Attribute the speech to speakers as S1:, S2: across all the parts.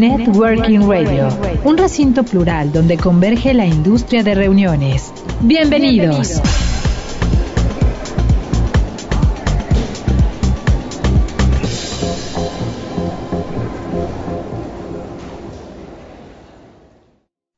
S1: Networking Radio, un recinto plural donde converge la industria de reuniones. Bienvenidos.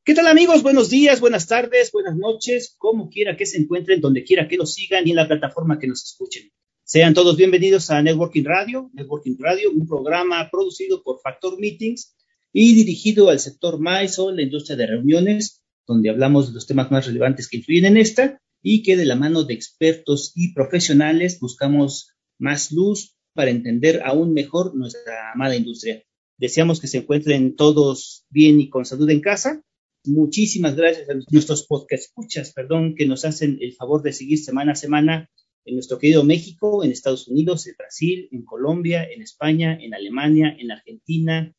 S2: ¿Qué tal amigos? Buenos días, buenas tardes, buenas noches, como quiera que se encuentren, donde quiera que nos sigan y en la plataforma que nos escuchen. Sean todos bienvenidos a Networking Radio, Networking Radio, un programa producido por Factor Meetings y dirigido al sector MISO, la industria de reuniones, donde hablamos de los temas más relevantes que influyen en esta y que de la mano de expertos y profesionales buscamos más luz para entender aún mejor nuestra amada industria. Deseamos que se encuentren todos bien y con salud en casa. Muchísimas gracias a nuestros podcast escuchas, perdón, que nos hacen el favor de seguir semana a semana en nuestro querido México, en Estados Unidos, en Brasil, en Colombia, en España, en Alemania, en Argentina,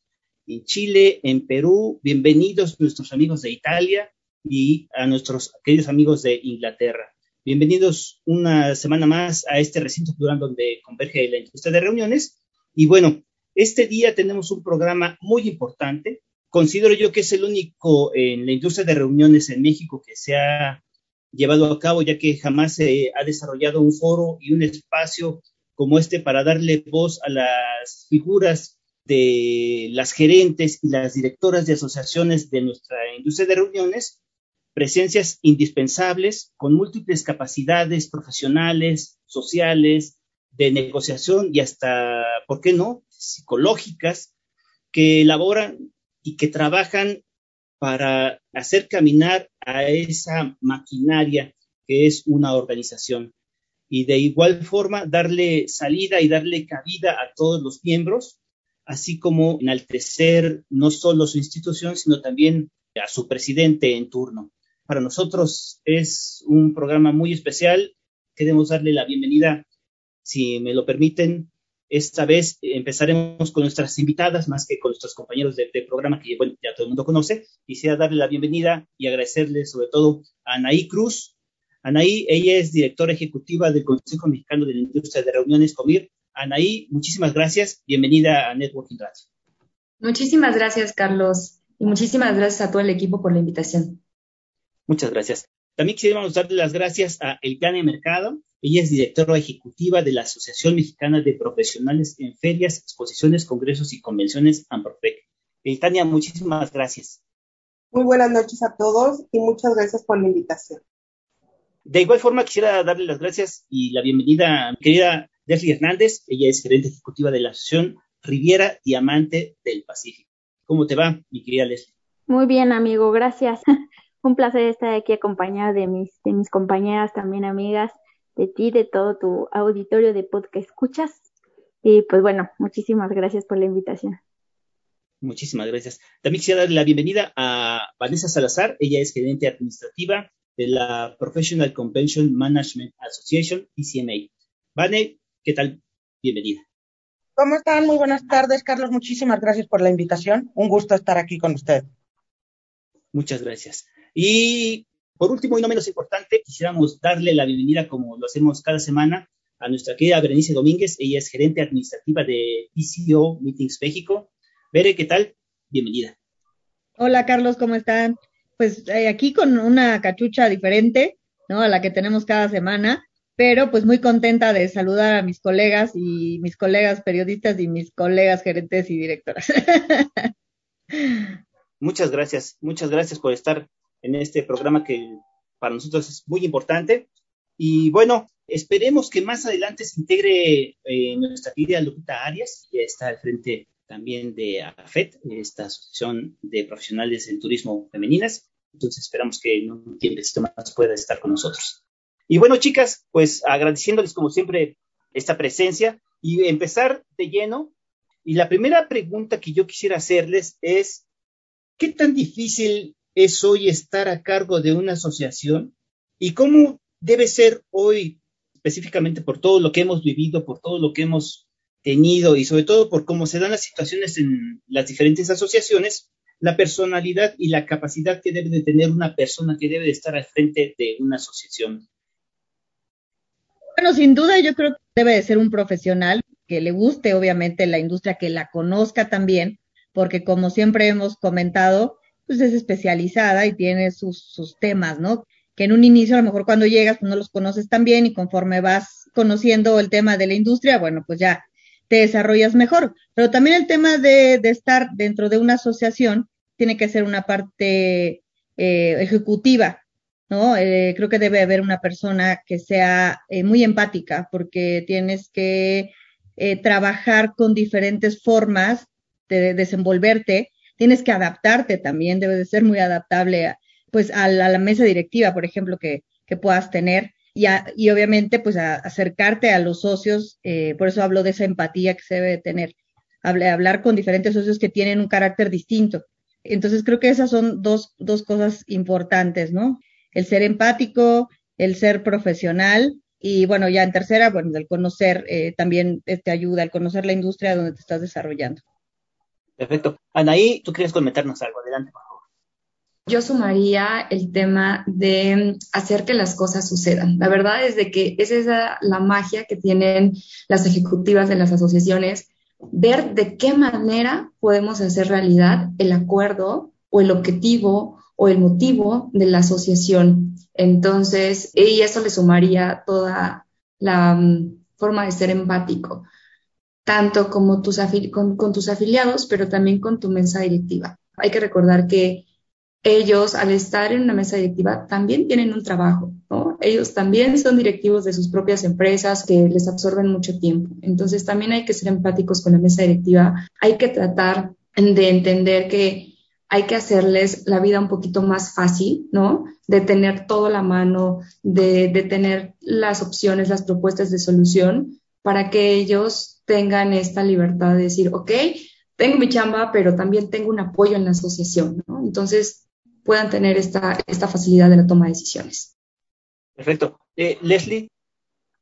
S2: en Chile, en Perú. Bienvenidos nuestros amigos de Italia y a nuestros queridos amigos de Inglaterra. Bienvenidos una semana más a este recinto plural donde converge la industria de reuniones. Y bueno, este día tenemos un programa muy importante. Considero yo que es el único en la industria de reuniones en México que se ha llevado a cabo, ya que jamás se ha desarrollado un foro y un espacio como este para darle voz a las figuras de las gerentes y las directoras de asociaciones de nuestra industria de reuniones, presencias indispensables con múltiples capacidades profesionales, sociales, de negociación y hasta, ¿por qué no?, psicológicas, que elaboran y que trabajan para hacer caminar a esa maquinaria que es una organización. Y de igual forma, darle salida y darle cabida a todos los miembros así como enaltecer no solo su institución, sino también a su presidente en turno. Para nosotros es un programa muy especial. Queremos darle la bienvenida, si me lo permiten. Esta vez empezaremos con nuestras invitadas, más que con nuestros compañeros de, programa que ya todo el mundo conoce. Quisiera darle la bienvenida y agradecerle sobre todo a Anaí Cruz. Anaí, ella es directora ejecutiva del Consejo Mexicano de la Industria de Reuniones, COMIR, Anaí, muchísimas gracias. Bienvenida a Networking Radio.
S3: Muchísimas gracias, Carlos. Y muchísimas gracias a todo el equipo por la invitación.
S2: Muchas gracias. También quisiéramos darle las gracias a Elcane Mercado. Ella es directora ejecutiva de la Asociación Mexicana de Profesionales en Ferias, Exposiciones, Congresos y Convenciones, AMPROFEC. Elcania, muchísimas gracias.
S4: Muy buenas noches a todos y muchas gracias por la invitación.
S2: De igual forma, quisiera darle las gracias y la bienvenida a mi querida Leslie Hernández, ella es gerente ejecutiva de la Asociación Riviera Diamante del Pacífico. ¿Cómo te va, mi querida Leslie?
S5: Muy bien, amigo, gracias. Un placer estar aquí acompañada de mis, de mis compañeras, también amigas, de ti, de todo tu auditorio de podcast escuchas. Y pues bueno, muchísimas gracias por la invitación.
S2: Muchísimas gracias. También quisiera darle la bienvenida a Vanessa Salazar, ella es gerente administrativa de la Professional Convention Management Association, PCMA. Vane, ¿Qué tal? Bienvenida.
S6: ¿Cómo están? Muy buenas tardes, Carlos. Muchísimas gracias por la invitación. Un gusto estar aquí con usted.
S2: Muchas gracias. Y por último y no menos importante, quisiéramos darle la bienvenida, como lo hacemos cada semana, a nuestra querida Berenice Domínguez. Ella es gerente administrativa de PCO Meetings México. Bere, ¿qué tal? Bienvenida.
S7: Hola, Carlos, ¿cómo están? Pues eh, aquí con una cachucha diferente, ¿no? A la que tenemos cada semana pero pues muy contenta de saludar a mis colegas y mis colegas periodistas y mis colegas gerentes y directoras.
S2: Muchas gracias, muchas gracias por estar en este programa que para nosotros es muy importante. Y bueno, esperemos que más adelante se integre eh, nuestra querida Lupita Arias, que está al frente también de AFET, esta Asociación de Profesionales en Turismo Femeninas. Entonces esperamos que en un tiempo más pueda estar con nosotros. Y bueno, chicas, pues agradeciéndoles como siempre esta presencia y empezar de lleno Y la primera pregunta que yo quisiera hacerles es, ¿qué tan difícil es hoy estar a cargo de una asociación? ¿Y cómo debe ser hoy, específicamente por todo lo que hemos vivido, por todo lo que hemos tenido y sobre todo por cómo se dan las situaciones en las diferentes asociaciones, la personalidad y la capacidad que debe de tener una persona que debe de estar al frente de una asociación?
S7: Bueno, sin duda yo creo que debe de ser un profesional que le guste obviamente la industria, que la conozca también, porque como siempre hemos comentado, pues es especializada y tiene sus, sus temas, ¿no? Que en un inicio a lo mejor cuando llegas pues no los conoces tan bien y conforme vas conociendo el tema de la industria, bueno, pues ya te desarrollas mejor. Pero también el tema de, de estar dentro de una asociación tiene que ser una parte eh, ejecutiva, ¿no? Eh, creo que debe haber una persona que sea eh, muy empática porque tienes que eh, trabajar con diferentes formas de desenvolverte, tienes que adaptarte también, debe de ser muy adaptable a, pues a la, mesa directiva, por ejemplo, que, que puedas tener y, y obviamente pues a, acercarte a los socios, eh, por eso hablo de esa empatía que se debe tener, Hable, hablar con diferentes socios que tienen un carácter distinto. Entonces creo que esas son dos, dos cosas importantes, ¿no? El ser empático, el ser profesional y bueno, ya en tercera, bueno, el conocer eh, también te ayuda, el conocer la industria donde te estás desarrollando.
S2: Perfecto. Anaí, tú quieres comentarnos algo. Adelante, por favor.
S3: Yo sumaría el tema de hacer que las cosas sucedan. La verdad es de que es esa la magia que tienen las ejecutivas de las asociaciones, ver de qué manera podemos hacer realidad el acuerdo o el objetivo o el motivo de la asociación. Entonces, y eso le sumaría toda la um, forma de ser empático, tanto como tus con, con tus afiliados, pero también con tu mesa directiva. Hay que recordar que ellos, al estar en una mesa directiva, también tienen un trabajo, ¿no? Ellos también son directivos de sus propias empresas que les absorben mucho tiempo. Entonces, también hay que ser empáticos con la mesa directiva. Hay que tratar de entender que hay que hacerles la vida un poquito más fácil, ¿no? De tener todo a la mano, de, de, tener las opciones, las propuestas de solución para que ellos tengan esta libertad de decir, ok, tengo mi chamba, pero también tengo un apoyo en la asociación, ¿no? Entonces puedan tener esta, esta facilidad de la toma de decisiones.
S2: Perfecto. Eh, Leslie.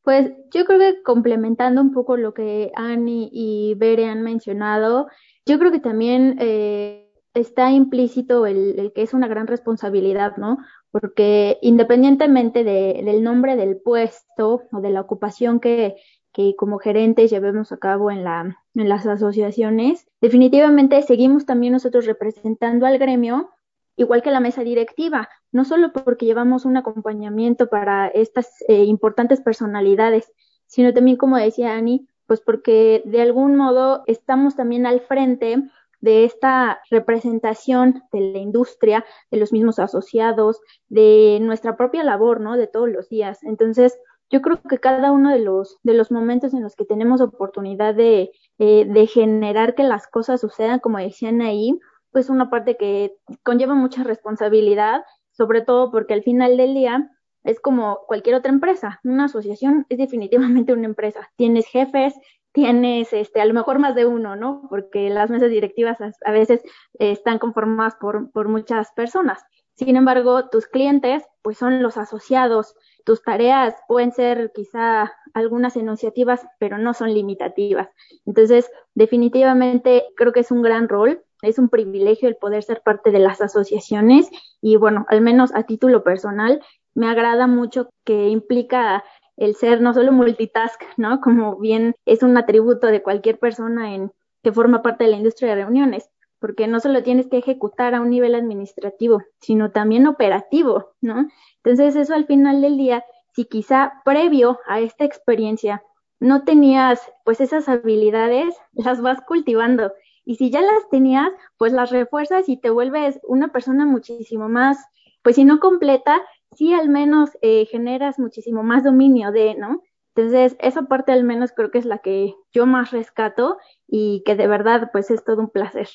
S5: Pues yo creo que complementando un poco lo que Annie y Bere han mencionado, yo creo que también eh, está implícito el, que es una gran responsabilidad, ¿no? Porque independientemente de, del nombre del puesto o de la ocupación que, que como gerentes llevemos a cabo en, la, en las asociaciones, definitivamente seguimos también nosotros representando al gremio, igual que la mesa directiva, no solo porque llevamos un acompañamiento para estas eh, importantes personalidades, sino también, como decía Ani, pues porque de algún modo estamos también al frente de esta representación de la industria, de los mismos asociados, de nuestra propia labor, ¿no? De todos los días. Entonces, yo creo que cada uno de los, de los momentos en los que tenemos oportunidad de, eh, de generar que las cosas sucedan, como decían ahí, pues una parte que conlleva mucha responsabilidad, sobre todo porque al final del día es como cualquier otra empresa. Una asociación es definitivamente una empresa. Tienes jefes, tienes este, a lo mejor más de uno, ¿no? Porque las mesas directivas a, veces están conformadas por, por muchas personas. Sin embargo, tus clientes, pues son los asociados. Tus tareas pueden ser quizá algunas enunciativas, pero no son limitativas. Entonces, definitivamente creo que es un gran rol, es un privilegio el poder ser parte de las asociaciones y bueno, al menos a título personal, me agrada mucho que implica el ser no solo multitask, ¿no? Como bien es un atributo de cualquier persona en que forma parte de la industria de reuniones, porque no solo tienes que ejecutar a un nivel administrativo, sino también operativo, ¿no? Entonces eso al final del día, si quizá previo a esta experiencia no tenías pues esas habilidades, las vas cultivando. Y si ya las tenías, pues las refuerzas y te vuelves una persona muchísimo más, pues si no completa, sí al menos eh, generas muchísimo más dominio de, ¿no? Entonces, esa parte al menos creo que es la que yo más rescato y que de verdad, pues es todo un placer.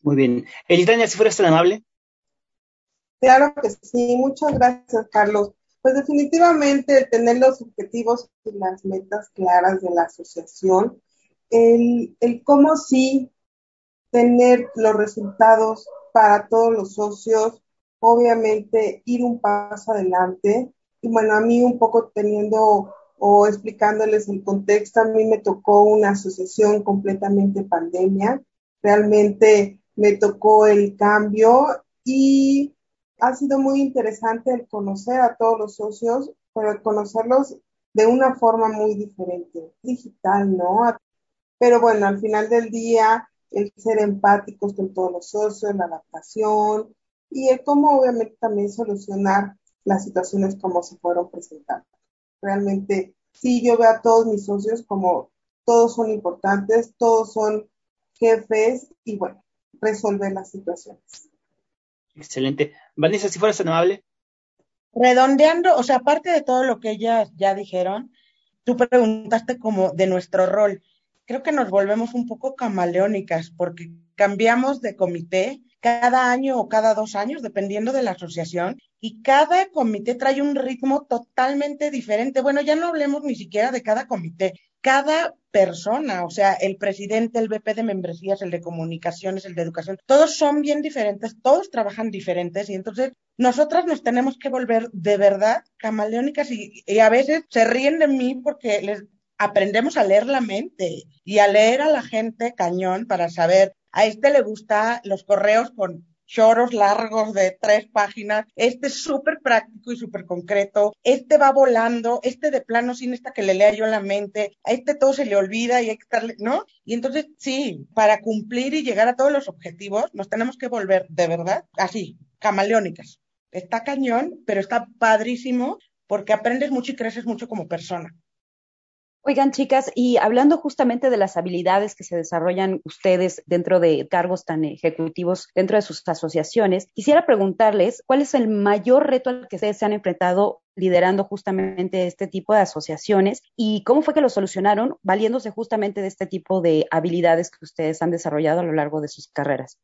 S2: Muy bien. Elitania, si fueras tan amable.
S4: Claro que sí, muchas gracias, Carlos. Pues definitivamente tener los objetivos y las metas claras de la asociación el, el cómo sí tener los resultados para todos los socios, obviamente ir un paso adelante. Y bueno, a mí un poco teniendo o explicándoles el contexto, a mí me tocó una asociación completamente pandemia. Realmente me tocó el cambio y ha sido muy interesante el conocer a todos los socios, pero conocerlos de una forma muy diferente, digital, ¿no? Pero bueno, al final del día, el ser empáticos con todos los socios, la adaptación y el cómo obviamente también solucionar las situaciones como se fueron presentando. Realmente, sí, yo veo a todos mis socios como todos son importantes, todos son jefes y bueno, resolver las situaciones.
S2: Excelente. Vanessa, si fueras tan amable.
S6: Redondeando, o sea, aparte de todo lo que ellas ya dijeron, tú preguntaste como de nuestro rol. Creo que nos volvemos un poco camaleónicas porque cambiamos de comité cada año o cada dos años, dependiendo de la asociación, y cada comité trae un ritmo totalmente diferente. Bueno, ya no hablemos ni siquiera de cada comité, cada persona, o sea, el presidente, el VP de membresías, el de comunicaciones, el de educación, todos son bien diferentes, todos trabajan diferentes y entonces nosotras nos tenemos que volver de verdad camaleónicas y, y a veces se ríen de mí porque les aprendemos a leer la mente y a leer a la gente cañón para saber a este le gusta los correos con choros largos de tres páginas. Este es súper práctico y súper concreto. Este va volando. Este de plano sin esta que le lea yo la mente. A este todo se le olvida y hay que estarle, ¿no? Y entonces, sí, para cumplir y llegar a todos los objetivos, nos tenemos que volver de verdad así, camaleónicas. Está cañón, pero está padrísimo porque aprendes mucho y creces mucho como persona.
S8: Oigan, chicas, y hablando justamente de las habilidades que se desarrollan ustedes dentro de cargos tan ejecutivos dentro de sus asociaciones, quisiera preguntarles cuál es el mayor reto al que ustedes se han enfrentado liderando justamente este tipo de asociaciones y cómo fue que lo solucionaron valiéndose justamente de este tipo de habilidades que ustedes han desarrollado a lo largo de sus carreras.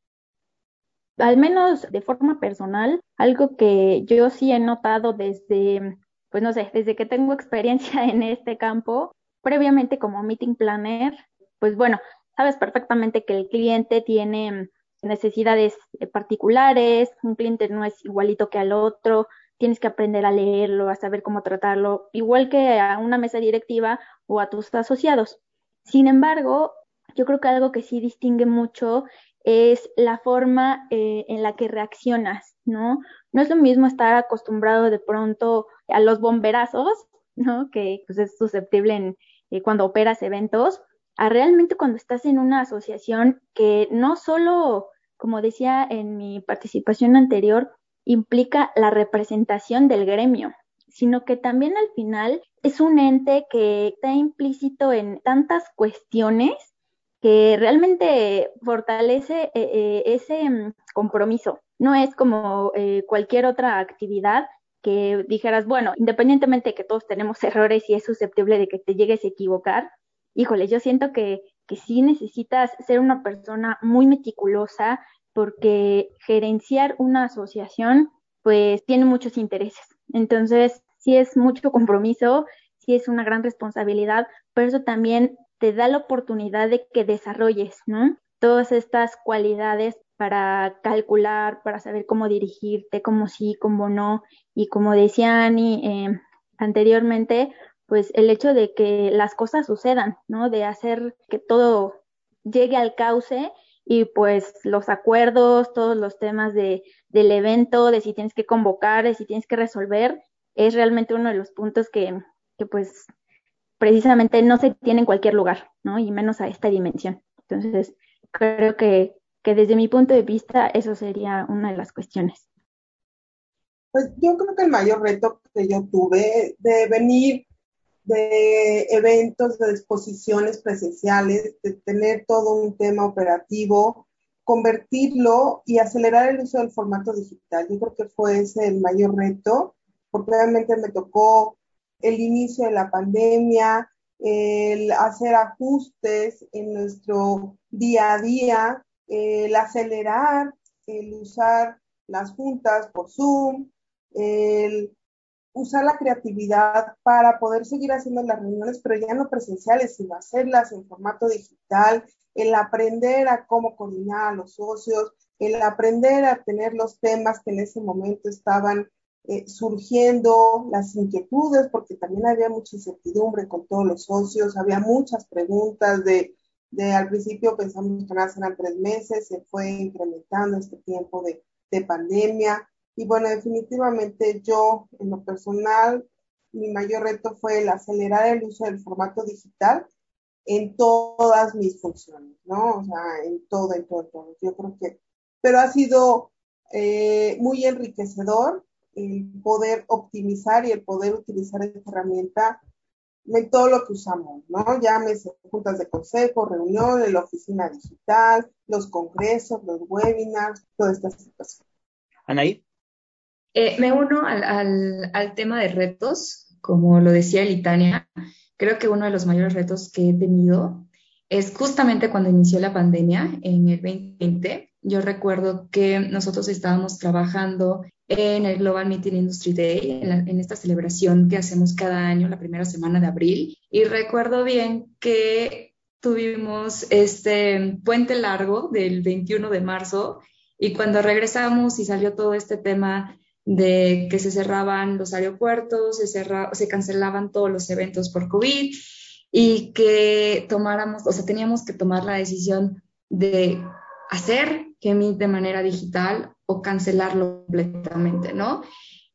S5: Al menos de forma personal, algo que yo sí he notado desde pues no sé, desde que tengo experiencia en este campo, previamente como meeting planner, pues bueno, sabes perfectamente que el cliente tiene necesidades particulares, un cliente no es igualito que al otro, tienes que aprender a leerlo, a saber cómo tratarlo, igual que a una mesa directiva o a tus asociados. Sin embargo, yo creo que algo que sí distingue mucho es la forma eh, en la que reaccionas, ¿no? No es lo mismo estar acostumbrado de pronto a los bomberazos, ¿no? Que pues, es susceptible en, eh, cuando operas eventos, a realmente cuando estás en una asociación que no solo, como decía en mi participación anterior, implica la representación del gremio, sino que también al final es un ente que está implícito en tantas cuestiones que realmente fortalece eh, eh, ese mm, compromiso. No es como cualquier otra actividad que dijeras, bueno, independientemente de que todos tenemos errores y es susceptible de que te llegues a equivocar, híjole, yo siento que, que sí necesitas ser una persona muy meticulosa porque gerenciar una asociación pues tiene muchos intereses. Entonces, sí es mucho compromiso, sí es una gran responsabilidad, pero eso también te da la oportunidad de que desarrolles, ¿no? Todas estas cualidades para calcular, para saber cómo dirigirte, cómo sí, cómo no. Y como decía Ani eh, anteriormente, pues el hecho de que las cosas sucedan, ¿no? De hacer que todo llegue al cauce y pues los acuerdos, todos los temas de, del evento, de si tienes que convocar, de si tienes que resolver, es realmente uno de los puntos que, que pues precisamente no se tiene en cualquier lugar, ¿no? Y menos a esta dimensión. Entonces, creo que, que desde mi punto de vista eso sería una de las cuestiones.
S4: Pues yo creo que el mayor reto que yo tuve de venir de eventos, de exposiciones presenciales, de tener todo un tema operativo, convertirlo y acelerar el uso del formato digital. Yo creo que fue ese el mayor reto, porque realmente me tocó el inicio de la pandemia, el hacer ajustes en nuestro día a día, el acelerar, el usar las juntas por Zoom, el usar la creatividad para poder seguir haciendo las reuniones, pero ya no presenciales, sino hacerlas en formato digital, el aprender a cómo coordinar a los socios, el aprender a tener los temas que en ese momento estaban eh, surgiendo, las inquietudes, porque también había mucha incertidumbre con todos los socios, había muchas preguntas de, de al principio pensamos que nada eran tres meses, se fue incrementando este tiempo de, de pandemia. Y bueno, definitivamente yo, en lo personal, mi mayor reto fue el acelerar el uso del formato digital en todas mis funciones, ¿no? O sea, en todo, en todo, en todo. Yo creo que, pero ha sido eh, muy enriquecedor el poder optimizar y el poder utilizar esta herramienta en todo lo que usamos, ¿no? Llámese juntas de consejo, reuniones, la oficina digital, los congresos, los webinars, toda esta situación.
S2: Anaí.
S3: Eh, me uno al, al, al, tema de retos, como lo decía Litania. Creo que uno de los mayores retos que he tenido es justamente cuando inició la pandemia en el 2020. Yo recuerdo que nosotros estábamos trabajando en el Global Meeting Industry Day, en, esta celebración que hacemos cada año, la primera semana de abril. Y recuerdo bien que tuvimos este puente largo del 21 de marzo y cuando regresamos y salió todo este tema de que se cerraban los aeropuertos, se, se cancelaban todos los eventos por COVID y que tomáramos, o sea, teníamos que tomar la decisión de hacer Gemini de manera digital o cancelarlo completamente, ¿no?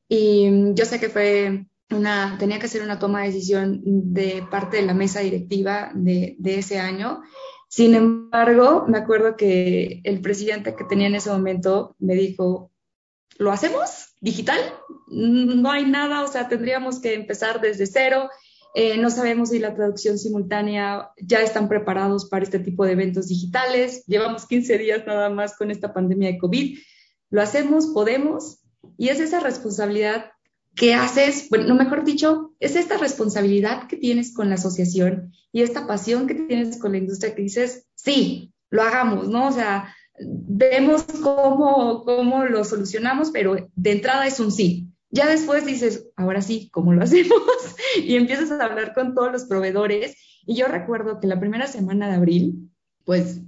S3: Y yo sé que fue una, tenía que ser una toma de decisión de parte de la mesa directiva de, ese año. Sin embargo, me acuerdo que el presidente que tenía en ese momento me dijo, ¿lo hacemos digital? No hay nada, o sea, tendríamos que empezar desde cero eh, no sabemos si la traducción simultánea ya están preparados para este tipo de eventos digitales. Llevamos 15 días nada más con esta pandemia de COVID. Lo hacemos, podemos, y es esa responsabilidad que haces, bueno, mejor dicho, es esta responsabilidad que tienes con la asociación y esta pasión que tienes con la industria que dices, sí, lo hagamos, ¿no? O sea, vemos cómo, cómo lo solucionamos, pero de entrada es un sí. Ya después dices, ahora sí, ¿cómo lo hacemos? y empiezas a hablar con todos los proveedores. Y yo recuerdo que la primera semana de abril, pues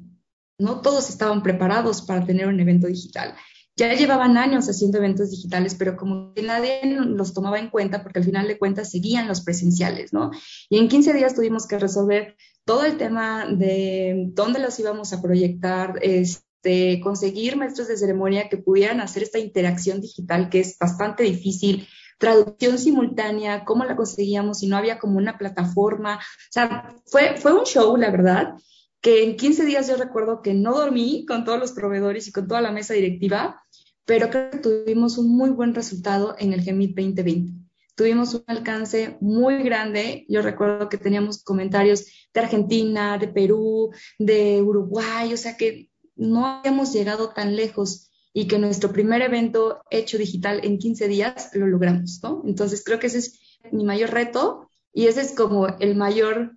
S3: no todos estaban preparados para tener un evento digital. Ya llevaban años haciendo eventos digitales, pero como nadie los tomaba en cuenta, porque al final de cuentas seguían los presenciales, ¿no? Y en 15 días tuvimos que resolver todo el tema de dónde los íbamos a proyectar, es, este, conseguir maestros de ceremonia que pudieran hacer esta interacción digital que es bastante difícil, traducción simultánea, cómo la conseguíamos si no había como una plataforma. O sea, fue, fue un show, la verdad, que en 15 días yo recuerdo que no dormí con todos los proveedores y con toda la mesa directiva, pero creo que tuvimos un muy buen resultado en el GEMIT 2020 tuvimos un alcance muy grande. Yo recuerdo que teníamos comentarios de Argentina, de Perú, de Uruguay, o sea que no habíamos llegado tan lejos y que nuestro primer evento hecho digital en 15 días lo logramos, ¿no? Entonces creo que ese es mi mayor reto y ese es como el mayor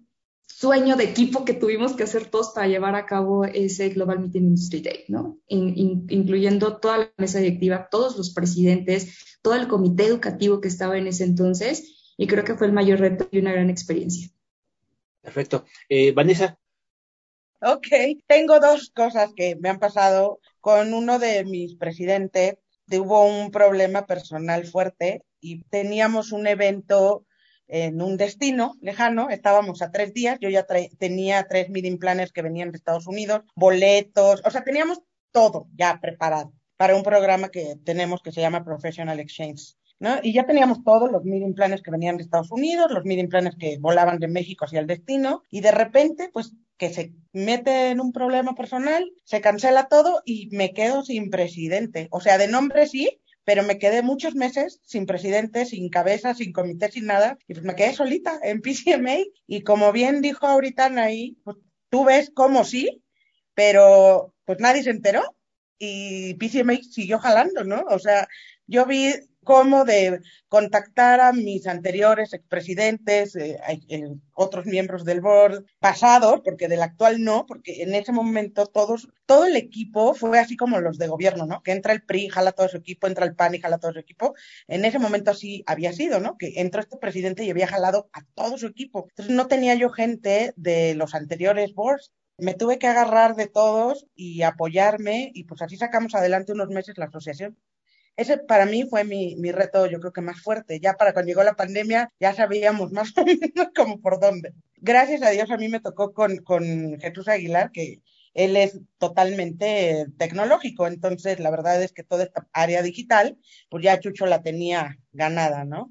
S3: sueño de equipo que tuvimos que hacer todos para llevar a cabo ese Global Meeting Industry Day, ¿no? incluyendo toda la mesa directiva, todos los presidentes, todo el comité educativo que estaba en ese entonces y creo que fue el mayor reto y una gran experiencia.
S2: Perfecto. Eh, Vanessa,
S6: Ok, tengo dos cosas que me han pasado con uno de mis presidentes. Hubo un problema personal fuerte y teníamos un evento en un destino lejano, estábamos a tres días, yo ya tenía tres meeting planners que venían de Estados Unidos, boletos, o sea, teníamos todo ya preparado para un programa que tenemos que se llama Professional Exchange. ¿no? Y ya teníamos todos los meeting planes que venían de Estados Unidos, los meeting planes que volaban de México hacia el destino, y de repente, pues que se mete en un problema personal, se cancela todo y me quedo sin presidente. O sea, de nombre sí, pero me quedé muchos meses sin presidente, sin cabeza, sin comité, sin nada, y pues me quedé solita en PCMA. Y como bien dijo ahorita ahí, pues tú ves cómo sí, pero pues nadie se enteró y PCMA siguió jalando, ¿no? O sea, yo vi cómo de contactar a mis anteriores expresidentes, eh, eh, otros miembros del board pasados, porque del actual no, porque en ese momento todos, todo el equipo fue así como los de gobierno, ¿no? Que entra el PRI, jala todo su equipo, entra el PAN y jala todo su equipo. En ese momento así había sido, ¿no? Que entró este presidente y había jalado a todo su equipo. Entonces no tenía yo gente de los anteriores boards me tuve que agarrar de todos y apoyarme y pues así sacamos adelante unos meses la asociación. Ese para mí fue mi, mi reto, yo creo que más fuerte. Ya para cuando llegó la pandemia ya sabíamos más o menos como por dónde. Gracias a Dios a mí me tocó con, con Jesús Aguilar, que él es totalmente tecnológico, entonces la verdad es que toda esta área digital, pues ya Chucho la tenía ganada, ¿no?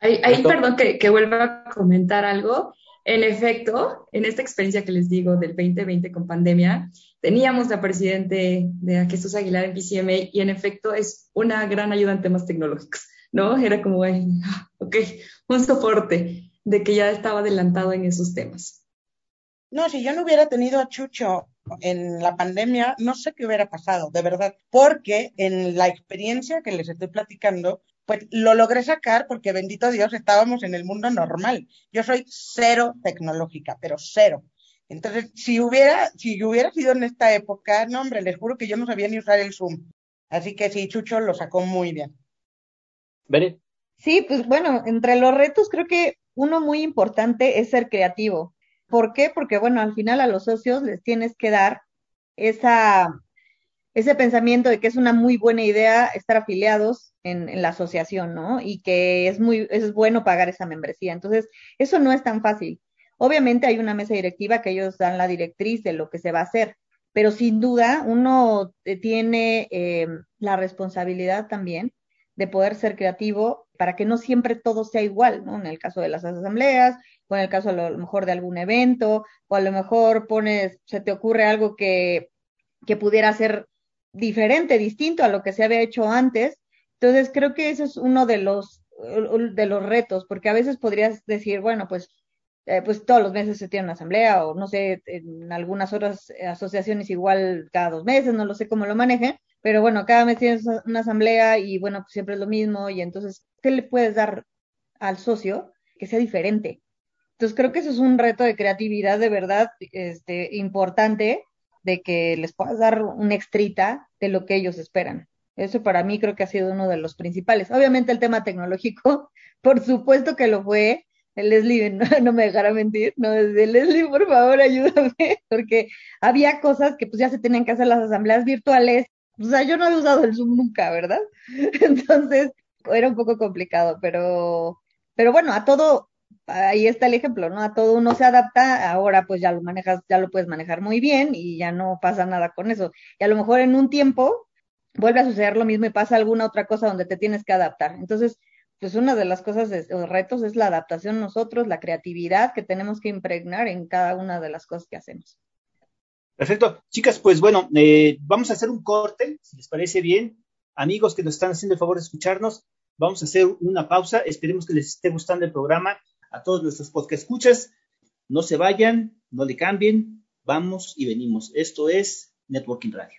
S3: Ahí, ahí perdón que, que vuelva a comentar algo. En efecto, en esta experiencia que les digo del 2020 con pandemia, teníamos a presidente de Jesús Aguilar en PCMA y en efecto es una gran ayuda en temas tecnológicos, ¿no? Era como, ok, un soporte de que ya estaba adelantado en esos temas.
S6: No, si yo no hubiera tenido a Chucho en la pandemia, no sé qué hubiera pasado, de verdad, porque en la experiencia que les estoy platicando, pues lo logré sacar porque bendito Dios estábamos en el mundo normal. Yo soy cero tecnológica, pero cero. Entonces, si hubiera, si hubiera sido en esta época, no hombre, les juro que yo no sabía ni usar el Zoom. Así que sí, Chucho lo sacó muy bien.
S2: ¿Vale?
S7: Sí, pues bueno, entre los retos creo que uno muy importante es ser creativo. ¿Por qué? Porque bueno, al final a los socios les tienes que dar esa, ese pensamiento de que es una muy buena idea estar afiliados en, la asociación, ¿no? Y que es muy, es bueno pagar esa membresía. Entonces, eso no es tan fácil. Obviamente hay una mesa directiva que ellos dan la directriz de lo que se va a hacer, pero sin duda uno eh, tiene eh, la responsabilidad también de poder ser creativo para que no siempre todo sea igual, ¿no? En el caso de las asambleas, o en el caso a lo mejor de algún evento, o a lo mejor pones, se te ocurre algo que, que pudiera ser diferente, distinto a lo que se había hecho antes, entonces, creo que ese es uno de los, de los retos, porque a veces podrías decir, bueno, pues, eh, pues todos los meses se tiene una asamblea, o no sé, en algunas otras asociaciones igual cada dos meses, no lo sé cómo lo manejen, pero bueno, cada mes tienes una asamblea y bueno, pues siempre es lo mismo, y entonces, ¿qué le puedes dar al socio que sea diferente? Entonces, creo que eso es un reto de creatividad de verdad este, importante, de que les puedas dar una extrita de lo que ellos esperan. Eso para mí creo que ha sido uno de los principales. Obviamente el tema tecnológico, por supuesto que lo fue. Leslie no, me dejará mentir, no, desde Leslie, por favor, ayúdame, porque había cosas que pues ya se tenían que hacer las asambleas virtuales. O sea, yo no he usado el Zoom nunca, ¿verdad? Entonces, era un poco complicado, pero, pero bueno, a todo, ahí está el ejemplo, ¿no? A todo uno se adapta, ahora pues ya lo manejas, ya lo puedes manejar muy bien y ya no pasa nada con eso. Y a lo mejor en un tiempo vuelve a suceder lo mismo y pasa alguna otra cosa donde te tienes que adaptar. Entonces, pues una de las cosas, los retos es la adaptación nosotros, la creatividad que tenemos que impregnar en cada una de las cosas que hacemos.
S2: Perfecto. Chicas, pues bueno, eh, vamos a hacer un corte, si les parece bien. Amigos que nos están haciendo el favor de escucharnos, vamos a hacer una pausa. Esperemos que les esté gustando el programa. A todos nuestros podcast escuchas, no se vayan, no le cambien, vamos y venimos. Esto es Networking Radio.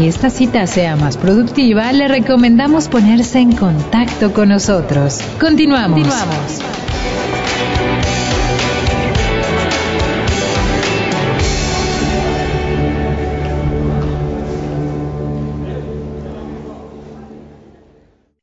S1: Que esta cita sea más productiva, le recomendamos ponerse en contacto con nosotros. Continuamos.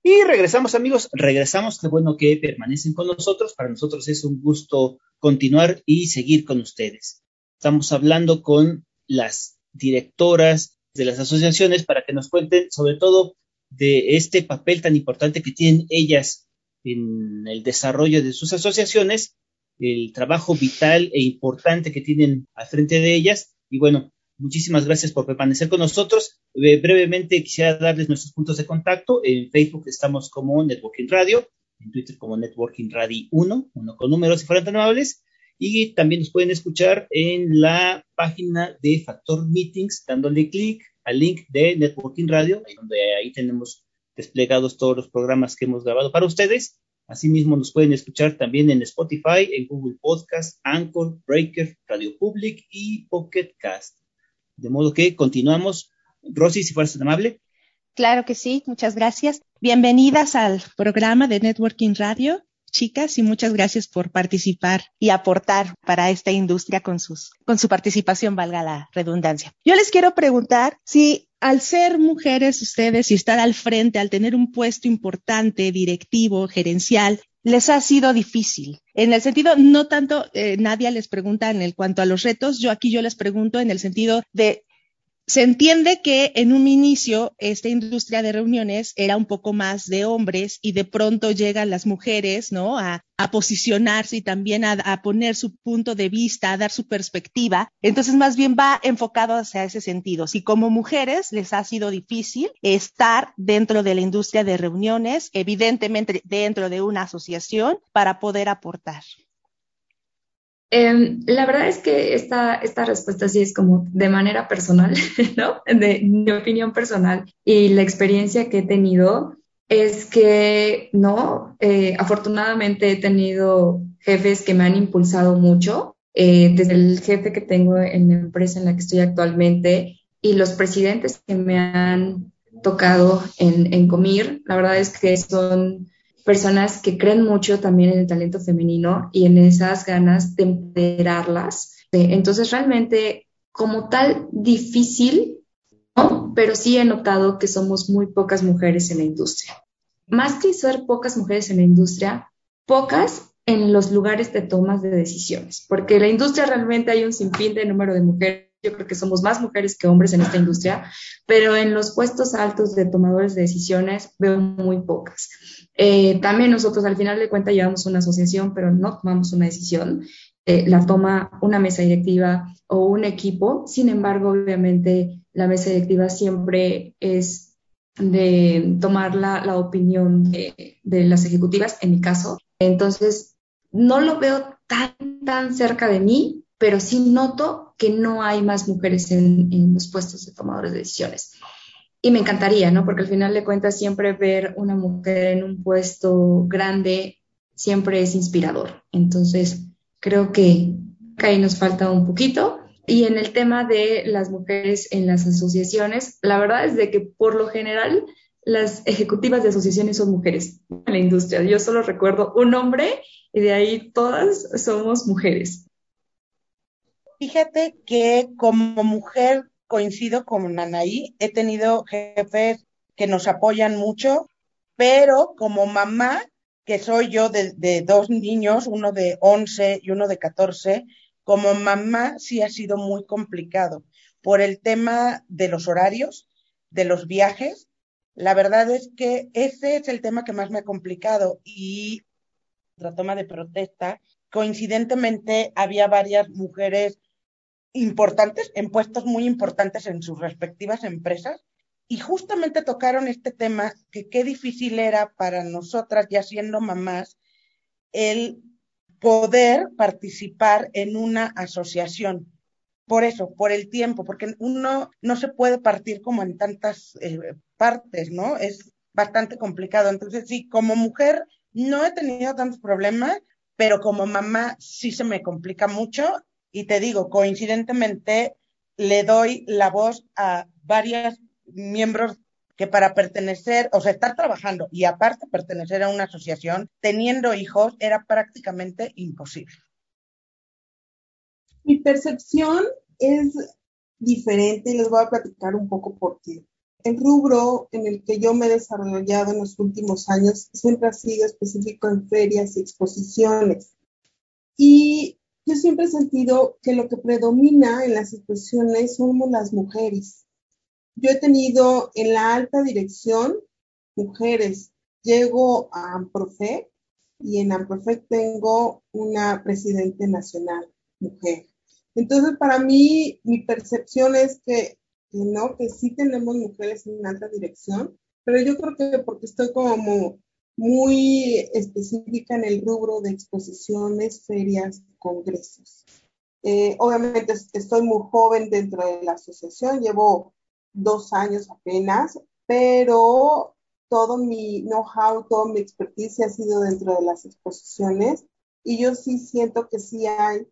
S2: Y regresamos amigos, regresamos, qué bueno que permanecen con nosotros, para nosotros es un gusto continuar y seguir con ustedes. Estamos hablando con las directoras de las asociaciones para que nos cuenten sobre todo de este papel tan importante que tienen ellas en el desarrollo de sus asociaciones, el trabajo vital e importante que tienen al frente de ellas. Y bueno, Muchísimas gracias por permanecer con nosotros. Eh, brevemente quisiera darles nuestros puntos de contacto. En Facebook estamos como Networking Radio, en Twitter como Networking Radio 1, uno con números si fueran tan amables. Y también nos pueden escuchar en la página de Factor Meetings, dándole clic al link de Networking Radio, donde ahí tenemos desplegados todos los programas que hemos grabado para ustedes. Asimismo, nos pueden escuchar también en Spotify, en Google Podcast, Anchor, Breaker, Radio Public y Pocket Cast. De modo que continuamos. Rosy, si fueras tan amable.
S9: Claro que sí, muchas gracias. Bienvenidas al programa de Networking Radio, chicas, y muchas gracias por participar y aportar para esta industria con sus, con su participación, valga la redundancia. Yo les quiero preguntar si al ser mujeres ustedes y estar al frente, al tener un puesto importante, directivo, gerencial, les ha sido difícil. En el sentido, no tanto, eh, nadie les pregunta en el cuanto a los retos, yo aquí yo les pregunto en el sentido de se entiende que en un inicio esta industria de reuniones era un poco más de hombres y de pronto llegan las mujeres, ¿no? A, posicionarse y también a, a, poner su punto de vista, a dar su perspectiva. Entonces, más bien va enfocado hacia ese sentido. Si como mujeres les ha sido difícil estar dentro de la industria de reuniones, evidentemente dentro de una asociación, para poder aportar.
S3: Eh, la verdad es que esta, esta respuesta sí es como de manera personal, ¿no? De mi opinión personal y la experiencia que he tenido es que, no, eh, afortunadamente he tenido jefes que me han impulsado mucho, eh, desde el jefe que tengo en la empresa en la que estoy actualmente y los presidentes que me han tocado en, en Comir, la verdad es que son personas que creen mucho también en el talento femenino y en esas ganas de empoderarlas. Entonces, realmente, como tal, difícil, pero sí he notado que somos muy pocas mujeres en la industria. Más que ser pocas mujeres en la industria, pocas en los lugares de tomas de decisiones, porque en la industria realmente hay un sinfín de número de mujeres yo creo que somos más mujeres que hombres en esta industria, pero en los puestos altos de tomadores de decisiones veo muy pocas. Eh, también nosotros al final de cuentas llevamos una asociación, pero no tomamos una decisión. Eh, la toma una mesa directiva o un equipo. Sin embargo, obviamente la mesa directiva siempre es de tomar la, la opinión de, de, las ejecutivas, en mi caso. Entonces, no lo veo tan, tan cerca de mí, pero sí noto que no hay más mujeres en, los puestos de tomadores de decisiones y me encantaría, ¿no? Porque al final de cuentas siempre ver una mujer en un puesto grande siempre es inspirador. Entonces, creo que ahí nos falta un poquito. Y en el tema de las mujeres en las asociaciones, la verdad es de que por lo general las ejecutivas de asociaciones son mujeres en la industria. Yo solo recuerdo un hombre y de ahí todas somos mujeres.
S6: Fíjate que como mujer coincido con Anaí, he tenido jefes que nos apoyan mucho, pero como mamá, que soy yo de, dos niños, uno de 11 y uno de 14, como mamá sí ha sido muy complicado por el tema de los horarios, de los viajes. La verdad es que ese es el tema que más me ha complicado y la toma de protesta, coincidentemente había varias mujeres importantes, en puestos muy importantes en sus respectivas empresas. Y justamente tocaron este tema, que qué difícil era para nosotras, ya siendo mamás, el poder participar en una asociación. Por eso, por el tiempo, porque uno no se puede partir como en tantas eh, partes, ¿no? Es bastante complicado. Entonces, sí, como mujer no he tenido tantos problemas, pero como mamá sí se me complica mucho y te digo, coincidentemente le doy la voz a varios miembros que para pertenecer, o sea, estar trabajando y aparte pertenecer a una asociación, teniendo hijos, era prácticamente imposible.
S4: Mi percepción es diferente y les voy a platicar un poco por qué. El rubro en el que yo me he desarrollado en los últimos años siempre ha sido específico en ferias y exposiciones. Y yo siempre he sentido que lo que predomina en las instituciones somos las mujeres. Yo he tenido en la alta dirección mujeres. Llego a Amprofe y en Amprofe tengo una presidente nacional, mujer. Entonces, para mí, mi percepción es que, que no, que sí tenemos mujeres en alta dirección, pero yo creo que porque estoy como muy específica en el rubro de exposiciones, ferias, congresos. Eh, obviamente estoy muy joven dentro de la asociación, llevo dos años apenas, pero todo mi know-how, toda mi expertise ha sido dentro de las exposiciones y yo sí siento que sí hay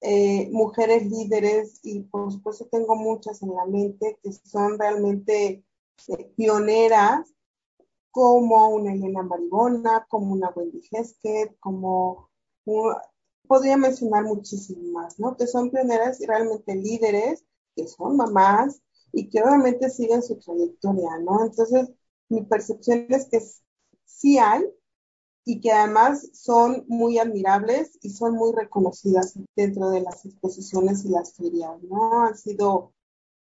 S4: eh, mujeres líderes y por supuesto tengo muchas en la mente que son realmente eh, pioneras como una Elena Maribona, como una Wendy Heskett, como podría mencionar muchísimas, ¿no? Que son pioneras y realmente líderes, que son mamás y que obviamente siguen su trayectoria, ¿no? Entonces, mi percepción es que sí hay y que además son muy admirables y son muy reconocidas dentro de las exposiciones y las ferias, ¿no? Han sido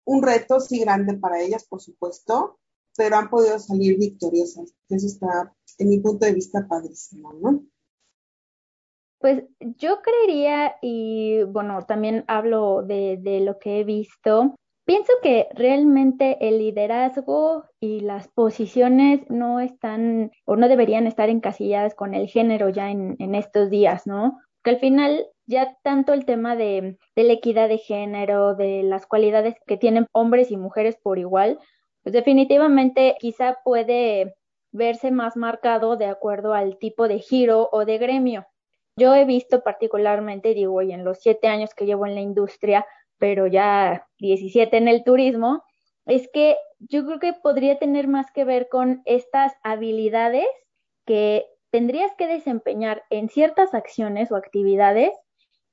S4: un reto, sí, grande para ellas, por supuesto, pero han podido salir victoriosas. Eso está, en mi punto de vista, padrísimo, ¿no?
S5: Pues yo creería, y bueno, también hablo de, de lo que he visto, pienso que realmente el liderazgo y las posiciones no están o no deberían estar encasilladas con el género ya en, en estos días, ¿no? Que al final ya tanto el tema de, de la equidad de género, de las cualidades que tienen hombres y mujeres por igual, pues definitivamente quizá puede verse más marcado de acuerdo al tipo de giro o de gremio. Yo he visto particularmente, digo, y en los siete años que llevo en la industria, pero ya 17 en el turismo, es que yo creo que podría tener más que ver con estas habilidades que tendrías que desempeñar en ciertas acciones o actividades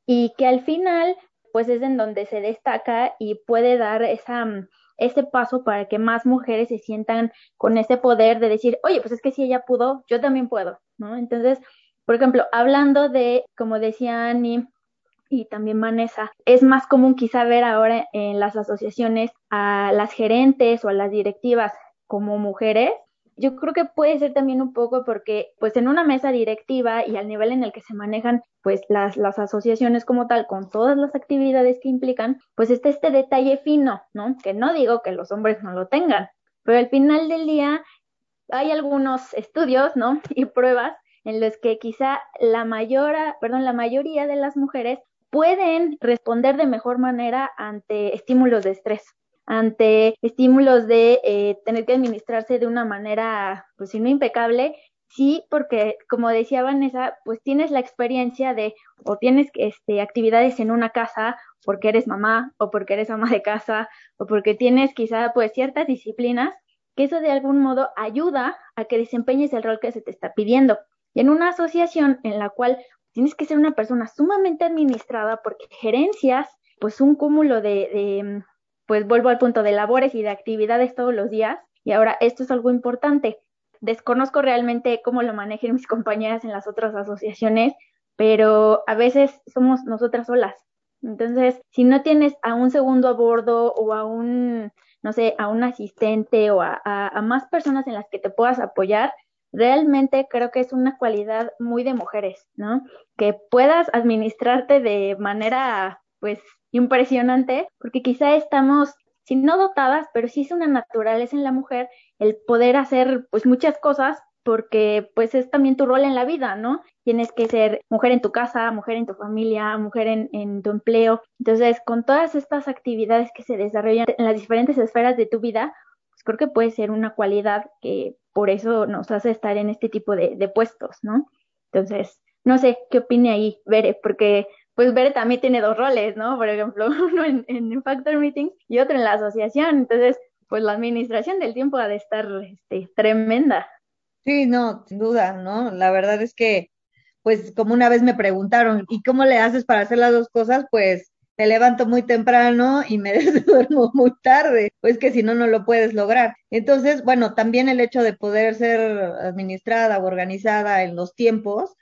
S5: y que al final pues es en donde se destaca y puede dar esa ese paso para que más mujeres se sientan con ese poder de decir, oye, pues es que si ella pudo, yo también puedo, ¿no? Entonces, por ejemplo, hablando de, como decía Annie, y también Vanessa, es más común quizá ver ahora en las asociaciones a las gerentes o a las directivas como mujeres yo creo que puede ser también un poco porque pues en una mesa directiva y al nivel en el que se manejan pues las, asociaciones como tal con todas las actividades que implican, pues está este detalle fino, ¿no? Que no digo que los hombres no lo tengan, pero al final del día hay algunos estudios, ¿no? Y pruebas en los que quizá la mayor, perdón, la mayoría de las mujeres pueden responder de mejor manera ante estímulos de estrés ante estímulos de eh, tener que administrarse de una manera, pues si no impecable, sí, porque como decía Vanessa, pues tienes la experiencia de o tienes este, actividades en una casa porque eres mamá o porque eres ama de casa o porque tienes quizá pues ciertas disciplinas que eso de algún modo ayuda a que desempeñes el rol que se te está pidiendo. Y en una asociación en la cual tienes que ser una persona sumamente administrada porque gerencias pues un cúmulo de pues vuelvo al punto de labores y de actividades todos los días. Y ahora, esto es algo importante. Desconozco realmente cómo lo manejen mis compañeras en las otras asociaciones, pero a veces somos nosotras solas. Entonces, si no tienes a un segundo a bordo o a un, no sé, a un asistente o a, a más personas en las que te puedas apoyar, realmente creo que es una cualidad muy de mujeres, ¿no? Que puedas administrarte de manera, pues, impresionante, porque quizá estamos, si no dotadas, pero sí es una naturaleza en la mujer el poder hacer pues muchas cosas porque pues es también tu rol en la vida, ¿no? Tienes que ser mujer en tu casa, mujer en tu familia, mujer en, en, tu empleo. Entonces, con todas estas actividades que se desarrollan en las diferentes esferas de tu vida, pues creo que puede ser una cualidad que por eso nos hace estar en este tipo de, de puestos, ¿no? Entonces, no sé, ¿qué opine ahí, Bere? Porque pues Bere también tiene dos roles, ¿no? Por ejemplo, uno en, en Factor Meeting y otro en la asociación. Entonces, pues la administración del tiempo ha de estar este, tremenda.
S7: Sí, no, sin duda, ¿no? La verdad es que, pues como una vez me preguntaron, ¿y cómo le haces para hacer las dos cosas? Pues me levanto muy temprano y me duermo muy tarde, pues que si no, no lo puedes lograr. Entonces, bueno, también el hecho de poder ser administrada o organizada en los tiempos,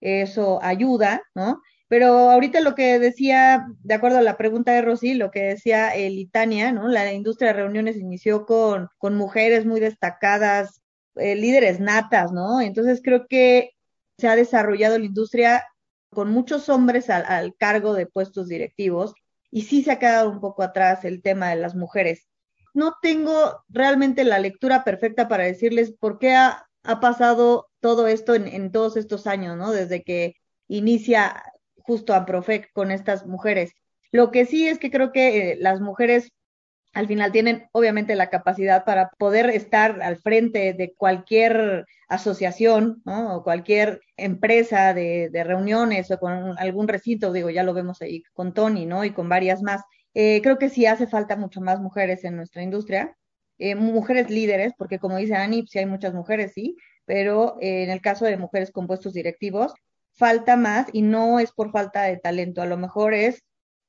S7: eso ayuda, ¿no? Pero ahorita lo que decía, de acuerdo a la pregunta de Rosy, lo que decía Litania, ¿no? La industria de reuniones inició con, con mujeres muy destacadas, eh, líderes natas, ¿no? Entonces creo que se ha desarrollado la industria con muchos hombres al, al, cargo de puestos directivos y sí se ha quedado un poco atrás el tema de las mujeres. No tengo realmente la lectura perfecta para decirles por qué ha, pasado todo esto en, en, todos estos años, ¿no? Desde que inicia justo a Profec con estas mujeres. Lo que sí es que creo que eh, las mujeres al final tienen obviamente la capacidad para poder estar al frente de cualquier asociación ¿no? o cualquier empresa de, reuniones o con algún recinto, digo, ya lo vemos ahí con Tony, ¿no? Y con varias más. Eh, creo que sí hace falta mucho más mujeres en nuestra industria, eh, mujeres líderes, porque como dice Ani, sí hay muchas mujeres, sí, pero en el caso de mujeres con puestos directivos, falta más y no es por falta de talento, a lo mejor es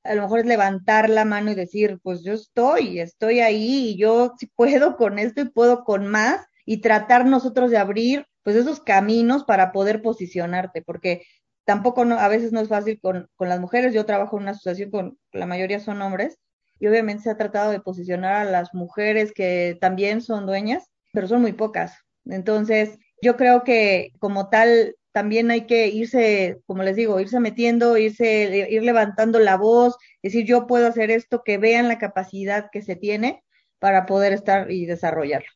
S7: a lo mejor es levantar la mano y decir, pues yo estoy, estoy ahí y yo puedo con esto y puedo con más y tratar nosotros de abrir pues esos caminos para poder posicionarte, porque tampoco a veces no es fácil con, con las mujeres, yo trabajo en una asociación con la mayoría son hombres y obviamente se ha tratado de posicionar a las mujeres que también son dueñas, pero son muy pocas. Entonces, yo creo que como tal también hay que irse, como les digo, irse metiendo, irse, ir levantando la voz, decir yo puedo hacer esto, que vean la capacidad que se tiene para poder estar y desarrollarlo.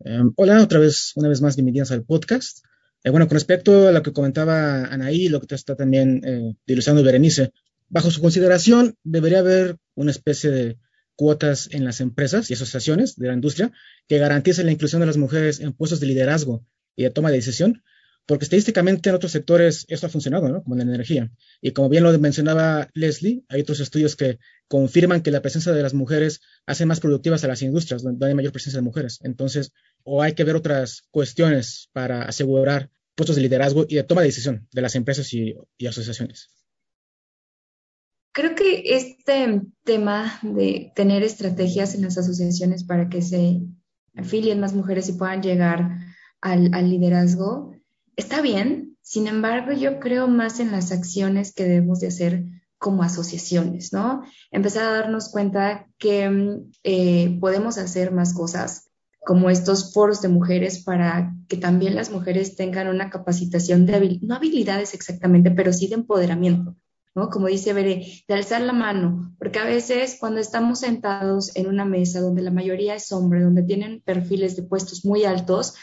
S10: Em, hola, otra vez, una vez más, bienvenidos al podcast. Eh, bueno, con respecto a lo que comentaba Anaí, lo que te está también eh, ilustrando Berenice, bajo su consideración, debería haber una especie de cuotas en las empresas y asociaciones de la industria que garanticen la inclusión de las mujeres en puestos de liderazgo y de toma de decisión, porque estadísticamente en otros sectores esto ha funcionado, ¿no? como en la energía. Y como bien lo mencionaba Leslie, hay otros estudios que confirman que la presencia de las mujeres hace más productivas a las industrias donde hay mayor presencia de mujeres. Entonces, o hay que ver otras cuestiones para asegurar puestos de liderazgo y de toma de decisión de las empresas y, y asociaciones.
S3: Creo que este tema de tener estrategias en las asociaciones para que se afilien más mujeres y puedan llegar al, liderazgo, está bien, sin embargo, yo creo más en las acciones que debemos de hacer como asociaciones, ¿no? Empezar a darnos cuenta que mm, eh, podemos hacer más cosas, como estos foros de mujeres, para que también las mujeres tengan una capacitación de no habilidades exactamente, pero sí de empoderamiento, ¿no? Como dice Bere, de alzar la mano, porque a veces cuando estamos sentados en una mesa donde la mayoría es hombre, donde tienen perfiles de puestos muy altos,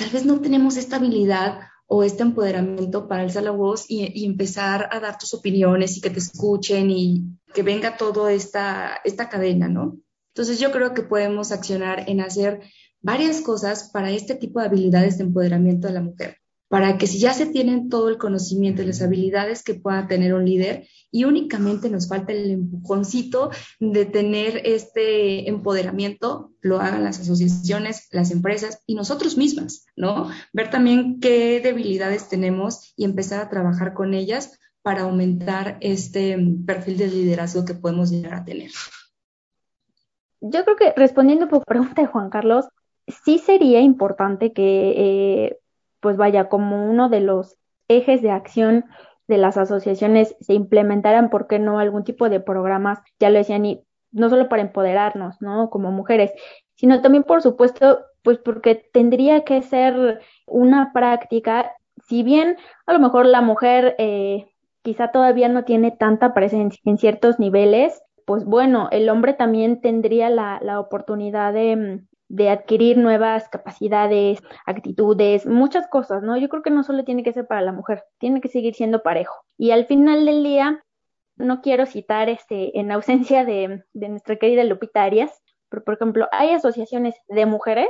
S3: tal vez no tenemos esta habilidad o este empoderamiento para alzar la voz y, empezar a dar tus opiniones y que te escuchen y que venga toda esta, esta cadena, ¿no? Entonces yo creo que podemos accionar en hacer varias cosas para este tipo de habilidades de empoderamiento de la mujer para que si ya se tienen todo el conocimiento y las habilidades que pueda tener un líder y únicamente nos falta el empujoncito de tener este empoderamiento, lo hagan las asociaciones, las empresas y nosotros mismas, ¿no? Ver también qué debilidades tenemos y empezar a trabajar con ellas para aumentar este perfil de liderazgo que podemos llegar a tener.
S5: Yo creo que respondiendo por pregunta de Juan Carlos, sí sería importante que eh, pues vaya, como uno de los ejes de acción de las asociaciones se implementaran, ¿por qué no?, algún tipo de programas, ya lo decían, y no solo para empoderarnos, ¿no?, como mujeres, sino también, por supuesto, pues porque tendría que ser una práctica, si bien a lo mejor la mujer eh, quizá todavía no tiene tanta presencia en ciertos niveles, pues bueno, el hombre también tendría la, la oportunidad de, mm, de adquirir nuevas capacidades, actitudes, muchas cosas, ¿no? Yo creo que no solo tiene que ser para la mujer, tiene que seguir siendo parejo. Y al final del día, no quiero citar este, en ausencia de, de nuestra querida Lupita Arias, pero por ejemplo, hay asociaciones de mujeres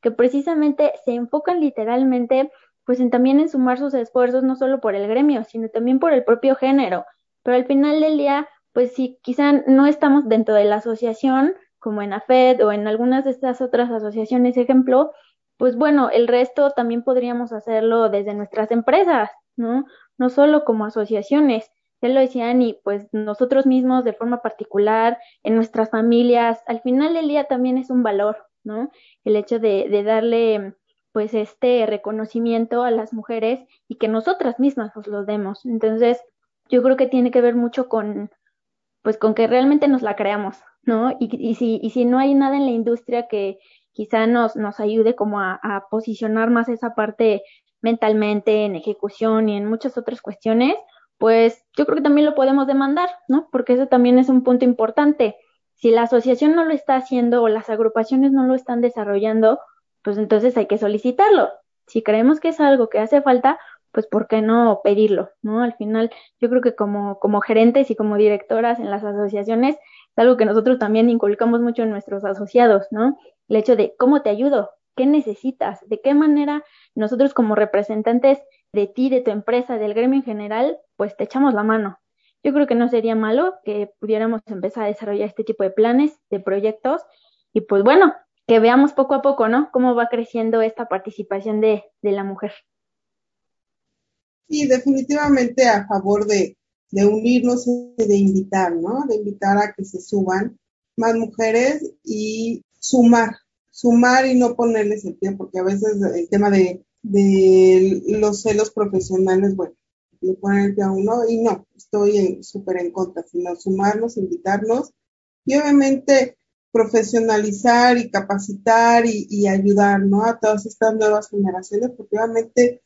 S5: que precisamente se enfocan literalmente pues en también en sumar sus esfuerzos no solo por el gremio, sino también por el propio género. Pero al final del día, pues si quizá no estamos dentro de la asociación, como en AFED o en algunas de estas otras asociaciones, ejemplo, pues bueno, el resto también podríamos hacerlo desde nuestras empresas, ¿no? No solo como asociaciones. Ya lo decían y pues nosotros mismos de forma particular, en nuestras familias, al final del día también es un valor, ¿no? El hecho de, de darle pues este reconocimiento a las mujeres y que nosotras mismas nos lo demos. Entonces, yo creo que tiene que ver mucho con, pues con que realmente nos la creamos, ¿no? Y, si, no hay nada en la industria que quizá nos, nos ayude como a, posicionar más esa parte mentalmente, en ejecución y en muchas otras cuestiones, pues yo creo que también lo podemos demandar, ¿no? Porque eso también es un punto importante. Si la asociación no lo está haciendo o las agrupaciones no lo están desarrollando, pues entonces hay que solicitarlo. Si creemos que es algo que hace falta, pues ¿por qué no pedirlo? ¿No? Al final, yo creo que como gerentes y como directoras en las asociaciones, algo que nosotros también inculcamos mucho en nuestros asociados, ¿no? El hecho de cómo te ayudo, qué necesitas, de qué manera nosotros como representantes de ti, de tu empresa, del gremio en general, pues te echamos la mano yo creo que no sería malo que pudiéramos empezar a desarrollar este tipo de planes, de proyectos, y pues bueno, que veamos poco a poco, ¿no? Cómo va creciendo esta participación de, de la mujer.
S4: Sí, definitivamente a favor de, de unirnos y de invitar, ¿no? De invitar a que se suban más mujeres y sumar, sumar y no ponerles el pie, porque a veces el tema de, de los celos profesionales, bueno, le ponen a uno y no, estoy súper en contra, sino sumarnos, invitarnos y obviamente profesionalizar y capacitar y, ayudar ¿no? a todas estas nuevas generaciones, porque obviamente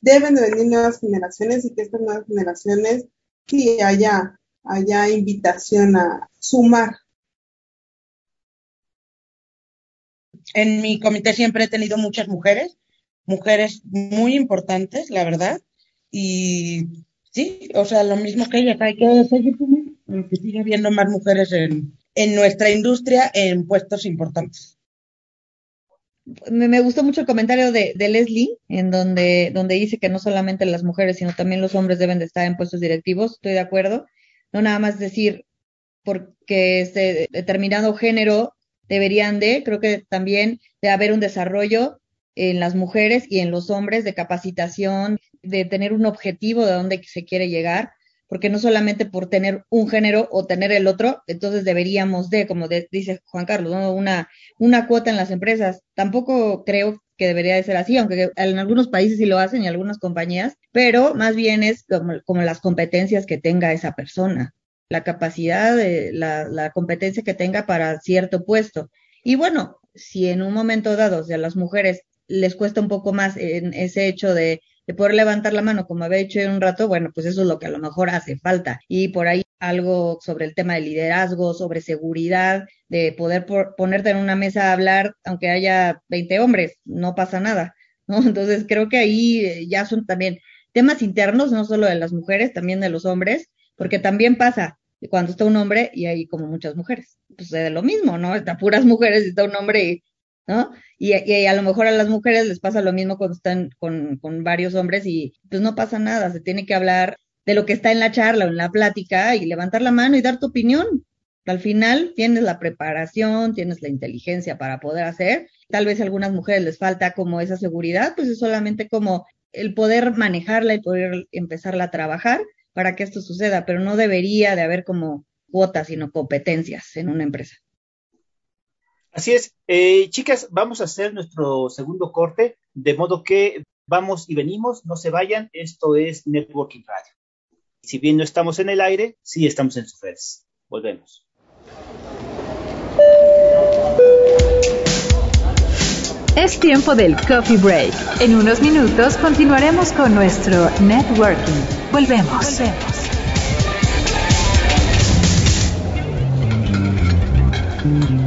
S4: deben de venir nuevas generaciones y que estas nuevas generaciones sí haya, haya invitación a sumar.
S6: En mi comité siempre he tenido muchas mujeres, mujeres muy importantes, la verdad, y sí, o sea, lo mismo que ella, hay que seguir que siga habiendo más mujeres en nuestra industria en puestos importantes.
S7: Me, gustó mucho el comentario de, de, Leslie, en donde, dice que no solamente las mujeres, sino también los hombres deben de estar en puestos directivos. Estoy de acuerdo. No nada más decir porque este determinado género deberían de, creo que también debe haber un desarrollo en las mujeres y en los hombres de capacitación, de tener un objetivo de dónde se quiere llegar, porque no solamente por tener un género o tener el otro, entonces deberíamos de, como dice Juan Carlos, una, una cuota en las empresas. Tampoco creo que debería de ser así, aunque en algunos países sí lo hacen y algunas compañías, pero más bien es como, como las competencias que tenga esa persona, la capacidad, de, la, la competencia que tenga para cierto puesto. Y bueno, si en un momento dado, o sea, las mujeres les cuesta un poco más en ese hecho de, poder levantar la mano, como había dicho en un rato, bueno, pues eso es lo que a lo mejor hace falta. Y por ahí algo sobre el tema de liderazgo, sobre seguridad, de poder ponerte en una mesa a hablar, aunque haya 20 hombres, no pasa nada, ¿no? Entonces creo que ahí eh, ya son también temas internos, no solo de las mujeres, también de los hombres, porque también pasa cuando está un hombre y hay como muchas mujeres, pues de lo mismo, ¿no? Está puras mujeres y está un hombre y ¿no? Y, a lo mejor a las mujeres les pasa lo mismo cuando están con, con, varios hombres y pues no pasa nada, se tiene que hablar de lo que está en la charla o en la plática y levantar la mano y dar tu opinión. Al final tienes la preparación, tienes la inteligencia para poder hacer. Tal vez a algunas mujeres les falta como esa seguridad, pues es solamente como el poder manejarla y poder empezarla a trabajar para que esto suceda, pero no debería de haber como cuotas, sino competencias en una empresa.
S2: Así es. Eh, chicas, vamos a hacer nuestro segundo corte, de modo que vamos y venimos, no se vayan. Esto es Networking Radio. Si bien no estamos en el aire, sí estamos en sus redes. Volvemos.
S1: Es tiempo del coffee break. En unos minutos continuaremos con nuestro networking. Volvemos. Volvemos.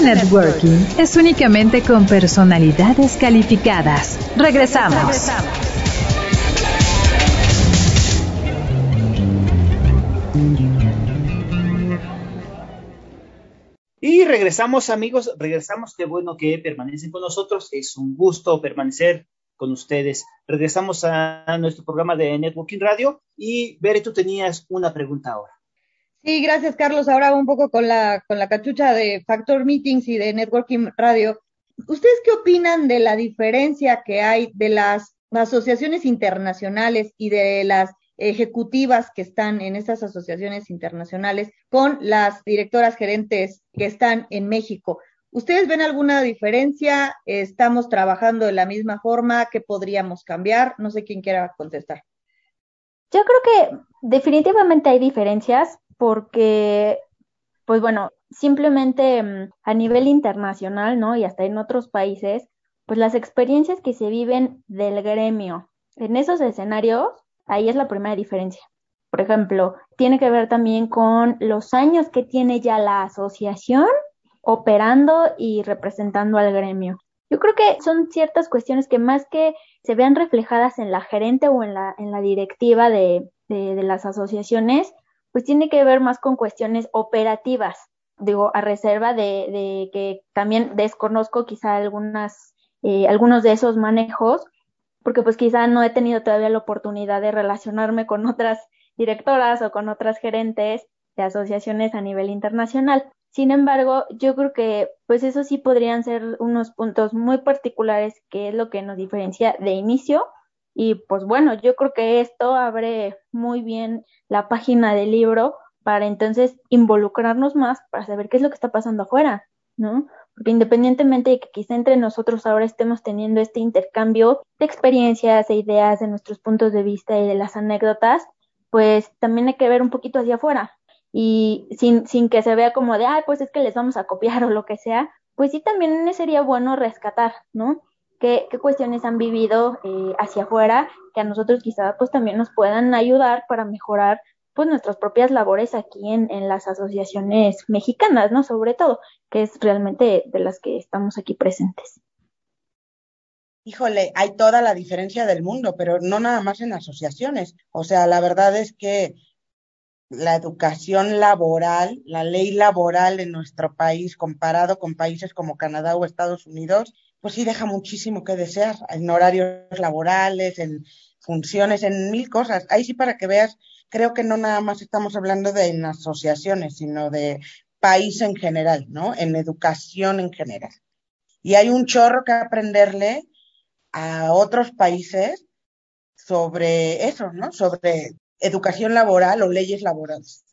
S1: Networking es únicamente con personalidades calificadas. Regresamos.
S2: Y regresamos amigos, regresamos, qué bueno que permanecen con nosotros, es un gusto permanecer con ustedes. Regresamos a nuestro programa de Networking Radio y Bere, tú tenías una pregunta ahora.
S7: Sí, gracias, Carlos. Ahora un poco con la, con la cachucha de Factor Meetings y de Networking Radio. ¿Ustedes qué opinan de la diferencia que hay de las asociaciones internacionales y de las ejecutivas que están en estas asociaciones internacionales con las directoras gerentes que están en México? ¿Ustedes ven alguna diferencia? ¿Estamos trabajando de la misma forma? ¿Qué podríamos cambiar? No sé quién quiera contestar.
S5: Yo creo que definitivamente hay diferencias porque, pues bueno, simplemente mm, a nivel internacional, ¿no? Y hasta en otros países, pues las experiencias que se viven del gremio en esos escenarios, ahí es la primera diferencia. Por ejemplo, tiene que ver también con los años que tiene ya la asociación operando y representando al gremio. Yo creo que son ciertas cuestiones que más que se vean reflejadas en la gerente o en la, en la directiva de, de las asociaciones, pues tiene que ver más con cuestiones operativas, digo, a reserva de, de que también desconozco quizá algunas, eh, algunos de esos manejos, porque pues quizá no he tenido todavía la oportunidad de relacionarme con otras directoras o con otras gerentes de asociaciones a nivel internacional. Sin embargo, yo creo que pues eso sí podrían ser unos puntos muy particulares que es lo que nos diferencia de inicio y pues bueno, yo creo que esto abre muy bien la página del libro para entonces involucrarnos más para saber qué es lo que está pasando afuera, ¿no? Porque independientemente de que quizá entre nosotros ahora estemos teniendo este intercambio de experiencias, de ideas, de nuestros puntos de vista y de las anécdotas, pues también hay que ver un poquito hacia afuera y sin, sin que se vea como de, ay, pues es que les vamos a copiar o lo que sea, pues sí también sería bueno rescatar, ¿no? Qué, cuestiones han vivido eh, hacia afuera que a nosotros quizá pues también nos puedan ayudar para mejorar pues nuestras propias labores aquí en, en las asociaciones mexicanas, ¿no? Sobre todo, que es realmente de las que estamos aquí presentes.
S6: Híjole, hay toda la diferencia del mundo, pero no nada más en asociaciones. O sea, la verdad es que la educación laboral, la ley laboral en nuestro país comparado con países como Canadá o Estados Unidos, pues sí deja muchísimo que desear en horarios laborales, en funciones, en mil cosas. Ahí sí para que veas, creo que no nada más estamos hablando de en asociaciones, sino de país en general, ¿no? En educación en general. Y hay un chorro que aprenderle a otros países sobre eso, ¿no? Sobre educación laboral o leyes laborales.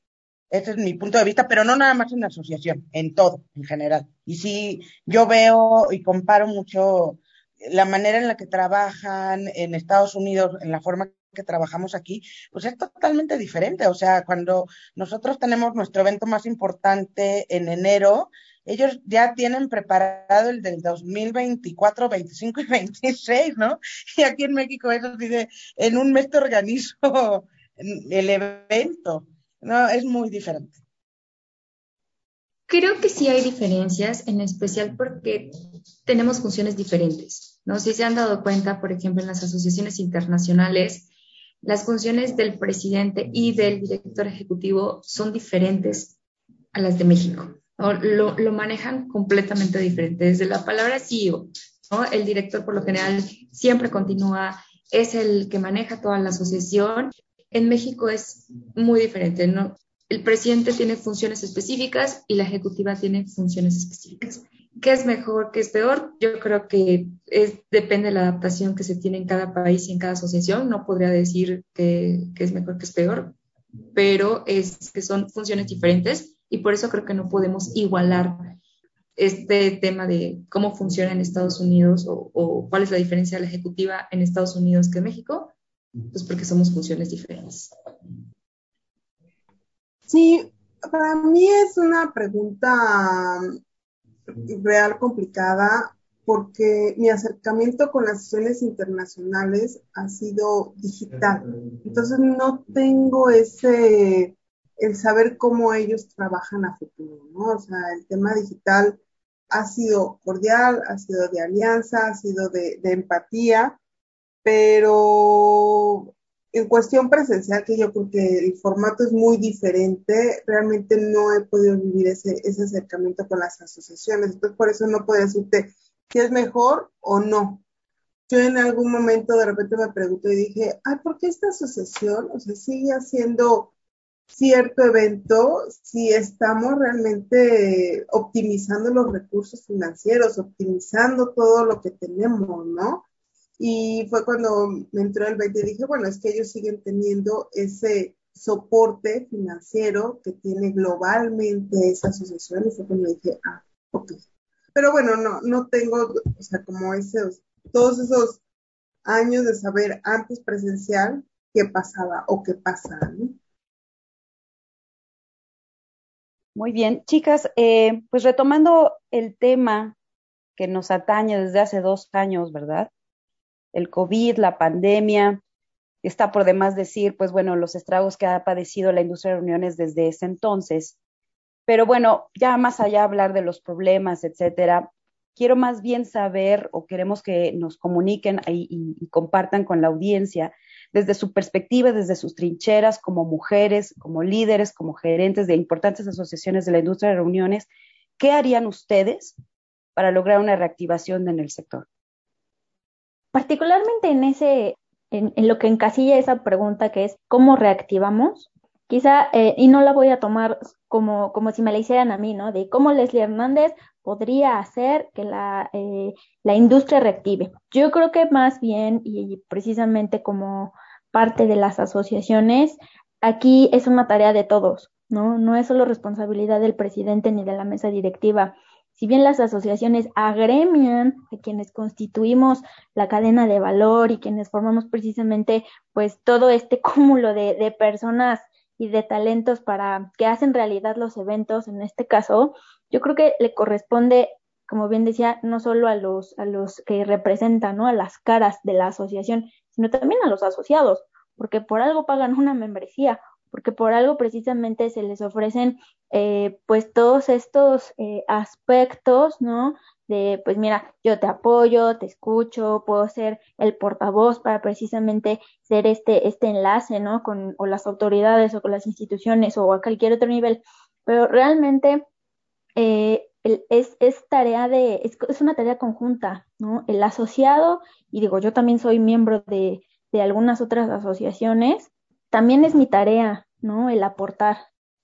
S6: Ese es mi punto de vista, pero no nada más en la asociación, en todo, en general. Y sí, yo veo y comparo mucho la manera en la que trabajan en Estados Unidos, en la forma que trabajamos aquí, pues es totalmente diferente. O sea, cuando nosotros tenemos nuestro evento más importante en enero, ellos ya tienen preparado el del 2024, 25 y 26, ¿no? Y aquí en México eso dice, en un mes te organizo el evento. No, es muy diferente.
S3: Creo que sí hay diferencias, en especial porque tenemos funciones diferentes. ¿no? Si se han dado cuenta, por ejemplo, en las asociaciones internacionales, las funciones del presidente y del director ejecutivo son diferentes a las de México. Lo, lo, manejan completamente diferente. Desde la palabra CEO, ¿no? el director por lo general siempre continúa, es el que maneja toda la asociación en México es muy diferente. El presidente tiene funciones específicas y la ejecutiva tiene funciones específicas. ¿Qué es mejor, qué es peor? Yo creo que depende de la adaptación que se tiene en cada país y en cada asociación. No podría decir que, es mejor, que es peor, pero es que son funciones diferentes y por eso creo que no podemos igualar este tema de cómo funciona en Estados Unidos o, cuál es la diferencia de la ejecutiva en Estados Unidos que en México pues porque somos funciones diferentes.
S4: Sí, para mí es una pregunta real complicada porque mi acercamiento con las sesiones internacionales ha sido digital. Entonces no tengo ese, el saber cómo ellos trabajan a futuro, ¿no? O sea, el tema digital ha sido cordial, ha sido de alianza, ha sido de, de empatía, pero en cuestión presencial, que yo creo que el formato es muy diferente, realmente no he podido vivir ese, ese acercamiento con las asociaciones. Entonces, por eso no puedo decirte si es mejor o no. Yo en algún momento de repente me pregunté y dije, ay, ¿por qué esta asociación, o sea, sigue haciendo cierto evento si estamos realmente optimizando los recursos financieros, optimizando todo lo que tenemos, ¿no? Y fue cuando me entró el 20 y dije, bueno, es que ellos siguen teniendo ese soporte financiero que tiene globalmente esa asociación y fue cuando dije, ah, ok. Pero bueno, no, no tengo, o sea, como esos, todos esos años de saber antes presencial qué pasaba o qué pasa, ¿no?
S8: Muy bien, chicas, eh, pues retomando el tema que nos atañe desde hace dos años, ¿verdad? El COVID, la pandemia, está por demás decir, pues bueno, los estragos que ha padecido la industria de reuniones desde ese entonces. Pero bueno, ya más allá de hablar de los problemas, etcétera, quiero más bien saber o queremos que nos comuniquen y, y, compartan con la audiencia desde su perspectiva, desde sus trincheras como mujeres, como líderes, como gerentes de importantes asociaciones de la industria de reuniones, ¿qué harían ustedes para lograr una reactivación en el sector?
S5: Particularmente en ese, en, en lo que encasilla esa pregunta que es ¿cómo reactivamos? Quizá, eh, y no la voy a tomar como, como si me la hicieran a mí, ¿no? De cómo Leslie Hernández podría hacer que la, eh, la industria reactive. Yo creo que más bien, y precisamente como parte de las asociaciones, aquí es una tarea de todos, ¿no? No es solo responsabilidad del presidente ni de la mesa directiva si bien las asociaciones agremian a quienes constituimos la cadena de valor y quienes formamos precisamente pues todo este cúmulo de, de personas y de talentos para que hacen realidad los eventos, en este caso, yo creo que le corresponde, como bien decía, no solo a los, a los que representan, ¿no? A las caras de la asociación, sino también a los asociados, porque por algo pagan una membresía porque por algo precisamente se les ofrecen eh, pues todos estos eh, aspectos, ¿no? De, pues mira, yo te apoyo, te escucho, puedo ser el portavoz para precisamente ser este, este enlace, ¿no? Con o las autoridades o con las instituciones o a cualquier otro nivel. Pero realmente eh, es, es tarea de, es, es una tarea conjunta, ¿no? El asociado, y digo, yo también soy miembro de, de algunas otras asociaciones, también es mi tarea, ¿no? El aportar,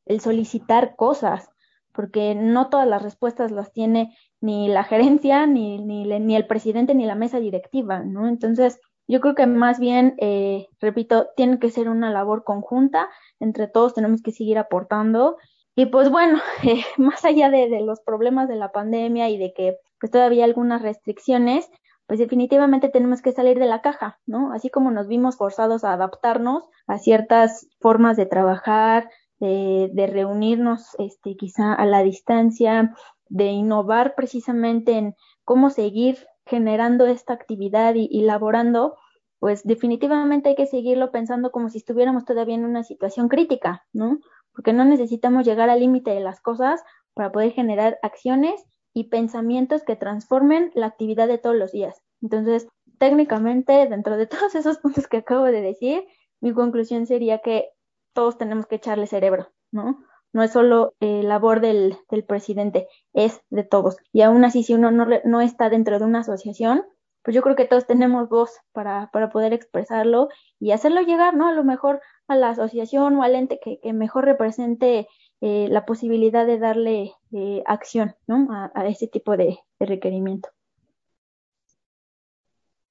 S5: el solicitar cosas, porque no todas las respuestas las tiene ni la gerencia, ni, ni, ni el presidente, ni la mesa directiva, ¿no? Entonces, yo creo que más bien, eh, repito, tiene que ser una labor conjunta, entre todos tenemos que seguir aportando. Y pues bueno, eh, más allá de, los problemas de la pandemia y de que pues todavía hay algunas restricciones, pues definitivamente tenemos que salir de la caja, ¿no? Así como nos vimos forzados a adaptarnos a ciertas formas de trabajar, de, de reunirnos, este, quizá a la distancia, de innovar precisamente en cómo seguir generando esta actividad y, y laborando, pues definitivamente hay que seguirlo pensando como si estuviéramos todavía en una situación crítica, ¿no? Porque no necesitamos llegar al límite de las cosas para poder generar acciones y pensamientos que transformen la actividad de todos los días. Entonces, técnicamente, dentro de todos esos puntos que acabo de decir, mi conclusión sería que todos tenemos que echarle cerebro, ¿no? No es solo eh, labor del, presidente, es de todos. Y aún así, si uno no, no está dentro de una asociación, pues yo creo que todos tenemos voz para, para poder expresarlo y hacerlo llegar, ¿no? A lo mejor a la asociación o al ente que, que mejor represente eh, la posibilidad de darle eh, acción ¿no? a, a, ese tipo de, de, requerimiento.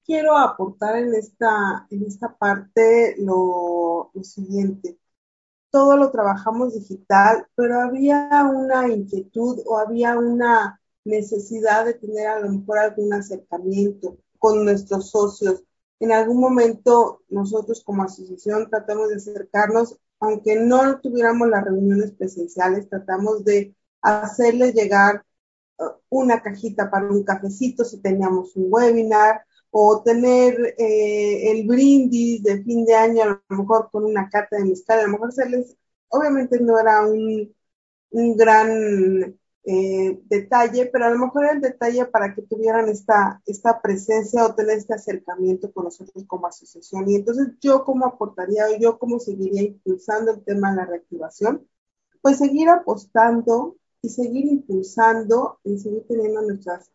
S4: Quiero aportar en esta, en esta parte lo, lo siguiente. Todo lo trabajamos digital, pero había una inquietud o había una necesidad de tener a lo mejor algún acercamiento con nuestros socios. En algún momento nosotros como asociación tratamos de acercarnos aunque no tuviéramos las reuniones presenciales, tratamos de hacerles llegar uh, una cajita para un cafecito si teníamos un webinar o tener eh, el brindis de fin de año a lo mejor con una carta de mezcal, a lo mejor hacerles, obviamente no era un gran eh, detalle, pero a lo mejor el detalle para que tuvieran esta, esta presencia o tener este acercamiento con nosotros como asociación. Y entonces yo cómo aportaría o yo cómo seguiría impulsando el tema de la reactivación, pues seguir apostando y seguir impulsando y seguir teniendo nuestras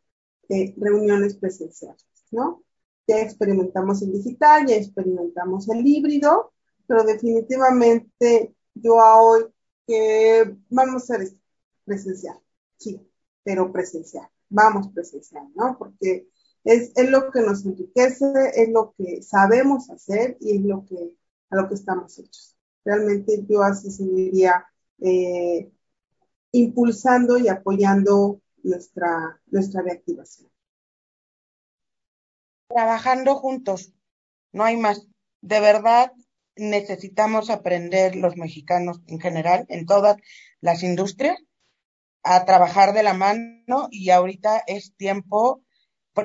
S4: eh, reuniones presenciales, ¿no? Ya experimentamos el digital, ya experimentamos el híbrido, pero definitivamente yo a hoy que vamos a esto presencial sí, pero presencial, vamos presencial, ¿no? Porque es, es, lo que nos enriquece, es lo que sabemos hacer y es lo que, a lo que estamos hechos. Realmente yo así seguiría eh, impulsando y apoyando nuestra, nuestra reactivación.
S6: Trabajando juntos, no hay más. De verdad, necesitamos aprender los mexicanos en general, en todas las industrias, a trabajar de la mano y ahorita es tiempo,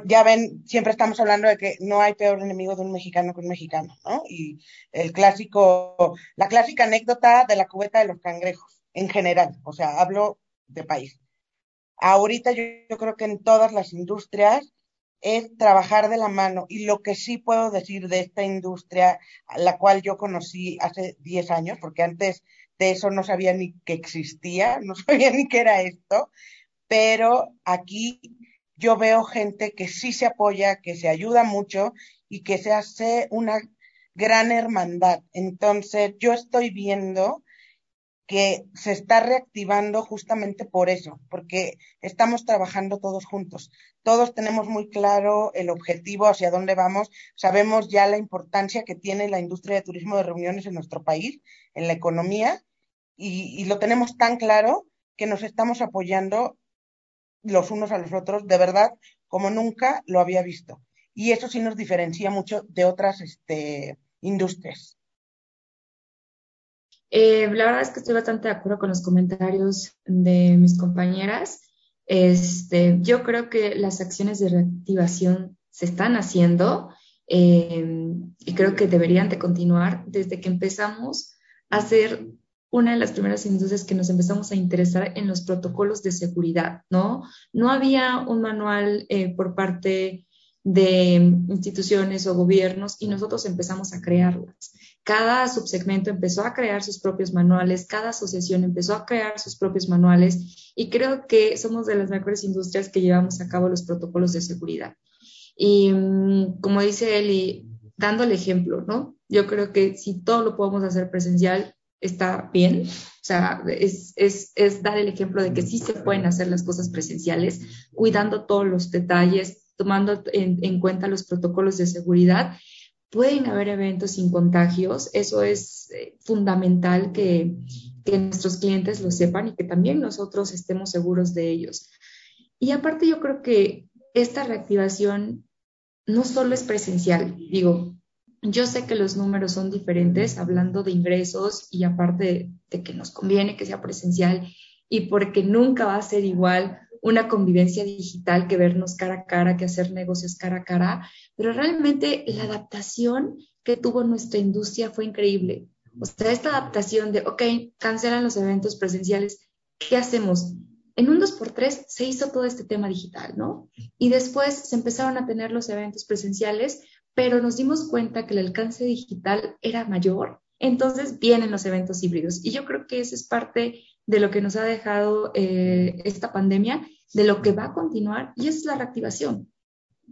S6: ya ven, siempre estamos hablando de que no hay peor enemigo de un mexicano que un mexicano, ¿no? Y el clásico, la clásica anécdota de la cubeta de los cangrejos, en general, o sea, hablo de país. Ahorita yo, yo creo que en todas las industrias es trabajar de la mano. Y lo que sí puedo decir de esta industria, la cual yo conocí hace 10 años, porque antes de eso no sabía ni que existía, no sabía ni qué era esto, pero aquí yo veo gente que sí se apoya, que se ayuda mucho y que se hace una gran hermandad. Entonces, yo estoy viendo que se está reactivando justamente por eso, porque estamos trabajando todos juntos. Todos tenemos muy claro el objetivo hacia dónde vamos, sabemos ya la importancia que tiene la industria de turismo de reuniones en nuestro país, en la economía, y, lo tenemos tan claro que nos estamos apoyando los unos a los otros, de verdad, como nunca lo había visto. Y eso sí nos diferencia mucho de otras este, industrias.
S3: Eh, la verdad es que estoy bastante de acuerdo con los comentarios de mis compañeras. Este, yo creo que las acciones de reactivación se están haciendo eh, y creo que deberían de continuar desde que empezamos a ser una de las primeras industrias que nos empezamos a interesar en los protocolos de seguridad, ¿no? No había un manual eh, por parte de instituciones o gobiernos y nosotros empezamos a crearlas cada subsegmento empezó a crear sus propios manuales, cada asociación empezó a crear sus propios manuales y creo que somos de las mejores industrias que llevamos a cabo los protocolos de seguridad. Y mm, como dice Eli, dando el ejemplo, ¿no? Yo creo que si todo lo podemos hacer presencial, está bien. O sea, es, es, es dar el ejemplo de que sí se pueden hacer las cosas presenciales, cuidando todos los detalles, tomando en, en cuenta los protocolos de seguridad pueden haber eventos sin contagios. Eso es eh, fundamental que, que, nuestros clientes lo sepan y que también nosotros estemos seguros de ellos. Y aparte yo creo que esta reactivación no solo es presencial, digo, yo sé que los números son diferentes hablando de ingresos y aparte de, que nos conviene que sea presencial y porque nunca va a ser igual una convivencia digital que vernos cara a cara, que hacer negocios cara a cara, pero realmente la adaptación que tuvo nuestra industria fue increíble. O sea, esta adaptación de, ok, cancelan los eventos presenciales, ¿qué hacemos? En un 2x3 se hizo todo este tema digital, ¿no? Y después se empezaron a tener los eventos presenciales, pero nos dimos cuenta que el alcance digital era mayor, entonces vienen los eventos híbridos. Y yo creo que eso es parte de lo que nos ha dejado eh, esta pandemia, de lo que va a continuar, y es la reactivación.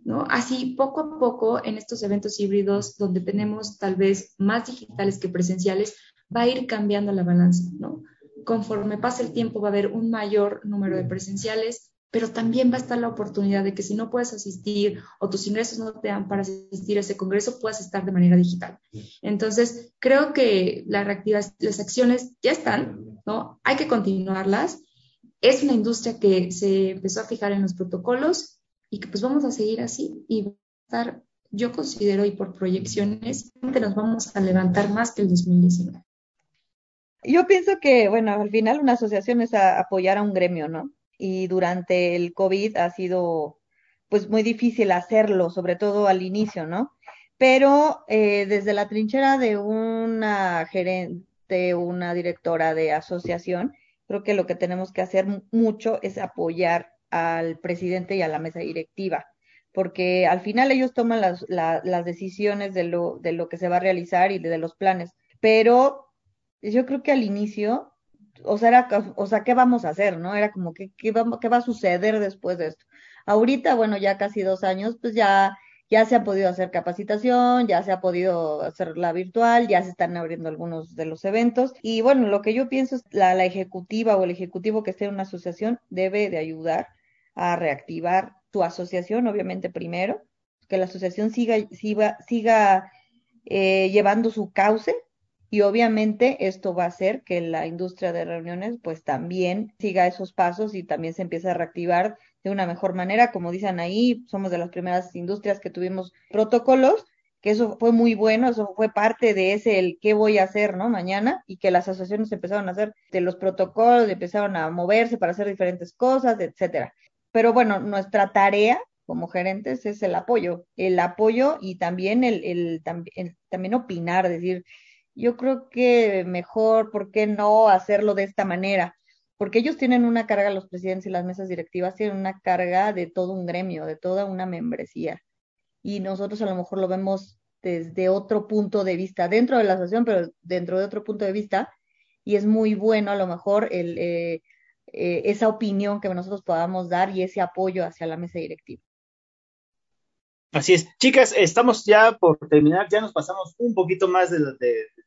S3: ¿no? Así, poco a poco, en estos eventos híbridos, donde tenemos tal vez más digitales que presenciales, va a ir cambiando la balanza. ¿no? Conforme pase el tiempo, va a haber un mayor número de presenciales pero también va a estar la oportunidad de que si no puedes asistir o tus ingresos no te dan para asistir a ese congreso, puedas estar de manera digital. Entonces, creo que la las acciones ya están, ¿no? Hay que continuarlas. Es una industria que se empezó a fijar en los protocolos y que pues vamos a seguir así y va a estar, yo considero, y por proyecciones, nos vamos a levantar más que el 2019.
S7: Yo pienso que, bueno, al final una asociación es apoyar a un gremio, ¿no? Y durante el COVID ha sido pues muy difícil hacerlo, sobre todo al inicio, ¿no? Pero eh, desde la trinchera de una gerente, una directora de asociación, creo que lo que tenemos que hacer mucho es apoyar al presidente y a la mesa directiva, porque al final ellos toman las, las decisiones de lo, de lo que se va a realizar y de los planes, pero yo creo que al inicio o sea, era, o sea, ¿qué vamos a hacer? ¿No? Era como, ¿qué, qué, va, ¿qué va a suceder después de esto? Ahorita, bueno, ya casi dos años, pues ya, ya se ha podido hacer capacitación, ya se ha podido hacer la virtual, ya se están abriendo algunos de los eventos. Y bueno, lo que yo pienso es la, la ejecutiva o el ejecutivo que esté en una asociación debe de ayudar a reactivar tu asociación, obviamente primero, que la asociación siga, siga, siga eh, llevando su cauce y obviamente esto va a hacer que la industria de reuniones pues también siga esos pasos y también se empiece a reactivar de una mejor manera. Como dicen ahí, somos de las primeras industrias que tuvimos protocolos que eso fue muy bueno, eso fue parte de ese el qué voy a hacer, ¿no? Mañana, y que las asociaciones empezaron a hacer de los protocolos, empezaron a moverse para hacer diferentes cosas, etcétera. Pero bueno, nuestra tarea como gerentes es el apoyo, el apoyo y también el, el, también opinar, decir, yo creo que mejor, ¿por qué no hacerlo de esta manera? Porque ellos tienen una carga, los presidentes y las mesas directivas tienen una carga de todo un gremio, de toda una membresía y nosotros a lo mejor lo vemos desde otro punto de vista, dentro de la asociación, pero dentro de otro punto de vista, y es muy bueno a lo mejor el, eh, eh, esa opinión que nosotros podamos dar y ese apoyo hacia la mesa directiva.
S2: Así es. Chicas, estamos ya por terminar, ya nos pasamos un poquito más de,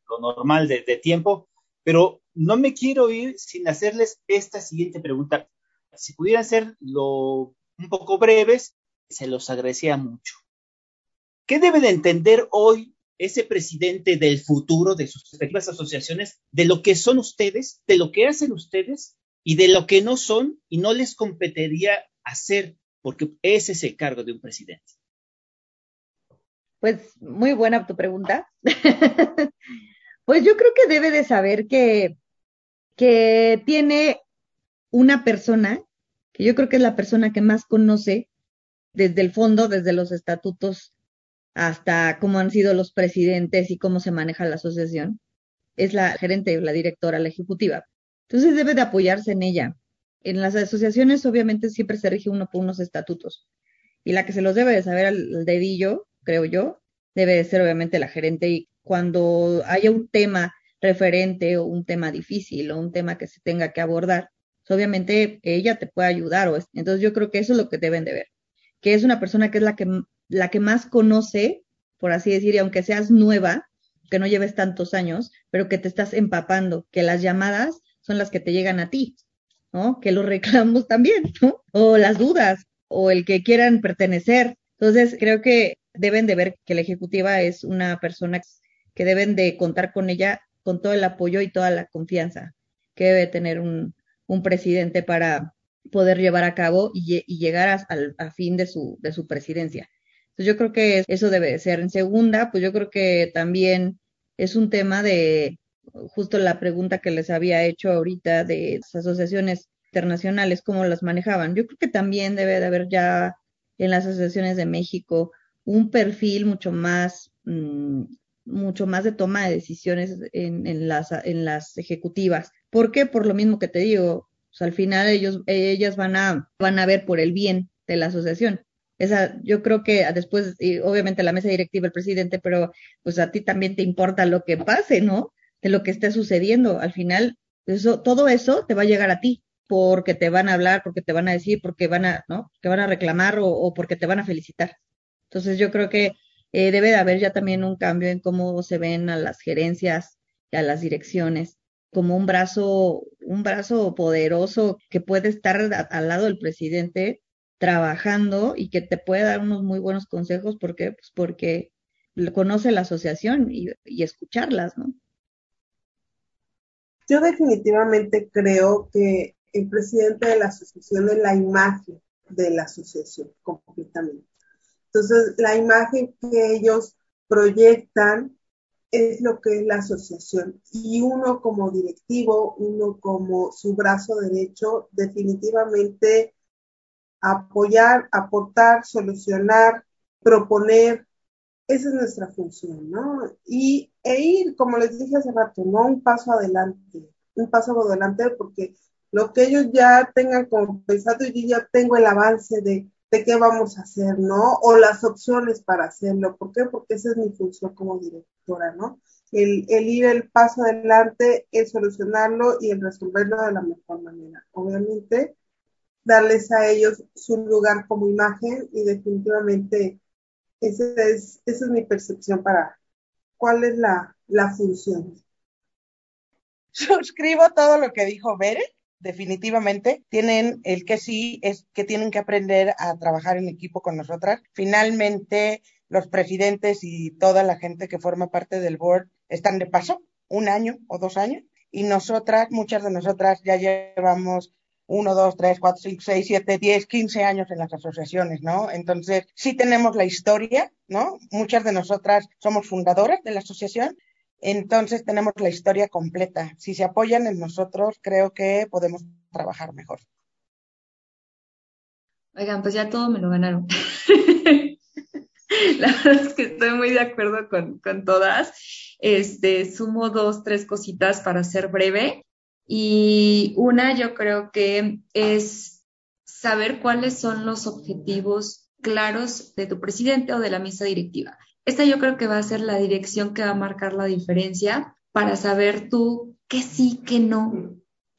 S2: lo normal de, tiempo, pero no me quiero ir sin hacerles esta siguiente pregunta. Si pudieran ser lo, un poco breves, se los agradecía mucho. ¿Qué debe de entender hoy ese presidente del futuro de sus respectivas asociaciones de lo que son ustedes, de lo que hacen ustedes y de lo que no son y no les competiría hacer, porque ese es el cargo de un presidente?
S7: Pues muy buena tu pregunta. pues yo creo que debe de saber que, que tiene una persona, que yo creo que es la persona que más conoce desde el fondo, desde los estatutos hasta cómo han sido los presidentes y cómo se maneja la asociación, es la gerente, la directora, la ejecutiva. Entonces debe de apoyarse en ella. En las asociaciones obviamente siempre se rige uno por unos estatutos y la que se los debe de saber al dedillo, creo yo, debe de ser obviamente la gerente y cuando haya un tema referente o un tema difícil o un tema que se tenga que abordar, pues, obviamente ella te puede ayudar. O entonces yo creo que eso es lo que deben de ver, que es una persona que es la que la que más conoce, por así decir, y aunque seas nueva, que no lleves tantos años, pero que te estás empapando, que las llamadas son las que te llegan a ti, ¿no? Que los reclamos también, ¿no? O las dudas, o el que quieran pertenecer. Entonces, creo que deben de ver que la ejecutiva es una persona que deben de contar con ella con todo el apoyo y toda la confianza que debe tener un, un presidente para poder llevar a cabo y, llegar al a fin de su, de su presidencia. Entonces yo creo que eso debe de ser. En segunda, pues yo creo que también es un tema de justo la pregunta que les había hecho ahorita de las asociaciones internacionales, cómo las manejaban. Yo creo que también debe de haber ya en las asociaciones de México un perfil mucho más, mm, mucho más de toma de decisiones en, las, ejecutivas. ¿Por qué? Por lo mismo que te digo, pues al final ellos, ellas van a, van a ver por el bien de la asociación. Yo creo que después, obviamente la mesa directiva, el presidente, pero pues a ti también te importa lo que pase, ¿no? De lo que esté sucediendo. Al final, eso, todo eso te va a llegar a ti, porque te van a hablar, porque te van a decir, porque van a, ¿no? Que van a reclamar o, porque te van a felicitar. Entonces yo creo que eh, debe de haber ya también un cambio en cómo se ven a las gerencias y a las direcciones como un brazo, un brazo poderoso que puede estar al lado del presidente trabajando y que te puede dar unos muy buenos consejos porque pues porque conoce la asociación y, y escucharlas, ¿no?
S4: Yo definitivamente creo que el presidente de la asociación es la imagen de la asociación completamente. Entonces, la imagen que ellos proyectan es lo que es la asociación. Y uno como directivo, uno como su brazo derecho, definitivamente apoyar, aportar, solucionar, proponer. Esa es nuestra función, ¿no? Y e ir, como les dije hace rato, ¿no? Un paso adelante, un paso adelante porque lo que ellos ya tengan como pensado, yo ya tengo el avance de, de qué vamos a hacer, ¿no? O las opciones para hacerlo. ¿Por qué? Porque esa es mi función como directora, ¿no? El, ir el paso adelante, el solucionarlo y el resolverlo de la mejor manera. Obviamente, darles a ellos su lugar como imagen y definitivamente esa es, mi percepción para cuál es la, la función.
S6: Suscribo todo lo que dijo Bere, definitivamente. Tienen el que sí es que tienen que aprender a trabajar en equipo con nosotras. Finalmente, los presidentes y toda la gente que forma parte del board están de paso, un año o dos años, y nosotras, muchas de nosotras ya llevamos uno, dos, tres, cuatro, cinco, seis, siete, diez, quince años en las asociaciones, ¿no? Entonces, sí tenemos la historia, ¿no? Muchas de nosotras somos fundadoras de la asociación, entonces tenemos la historia completa. Si se apoyan en nosotros, creo que podemos trabajar mejor.
S3: Oigan, pues ya todo me lo ganaron. La verdad es que estoy muy de acuerdo con, con todas. Este, sumo dos, tres cositas para ser breve. Y una, yo creo que es saber cuáles son los objetivos claros de tu presidente o de la mesa directiva. Esta yo creo que va a ser la dirección que va a marcar la diferencia para saber tú qué sí, qué no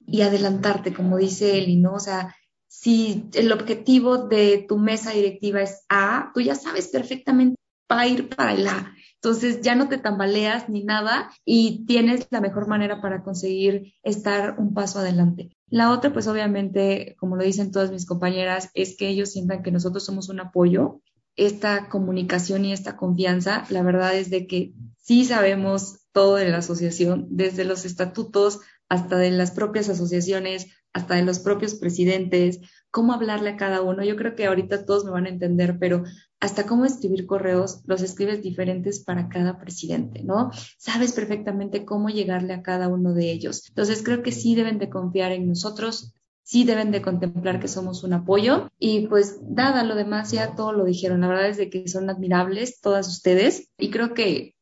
S3: y adelantarte, como dice Eli, ¿no? O sea, si el objetivo de tu mesa directiva es A, tú ya sabes perfectamente para ir para el A. Entonces ya no te tambaleas ni nada y tienes la mejor manera para conseguir estar un paso adelante. La otra, pues obviamente, como lo dicen todas mis compañeras, es que ellos sientan que nosotros somos un apoyo. Esta comunicación y esta confianza, la verdad es de que sí sabemos todo de la asociación, desde los estatutos hasta de las propias asociaciones, hasta de los propios presidentes, cómo hablarle a cada uno. Yo creo que ahorita todos me van a entender, pero hasta cómo escribir correos los escribes diferentes para cada presidente, ¿no? Sabes perfectamente cómo llegarle a cada uno de ellos. Entonces creo que sí deben de confiar en nosotros, sí deben de contemplar que somos un apoyo y pues nada, lo demás ya todo lo dijeron. La verdad es de que son admirables todas ustedes y creo que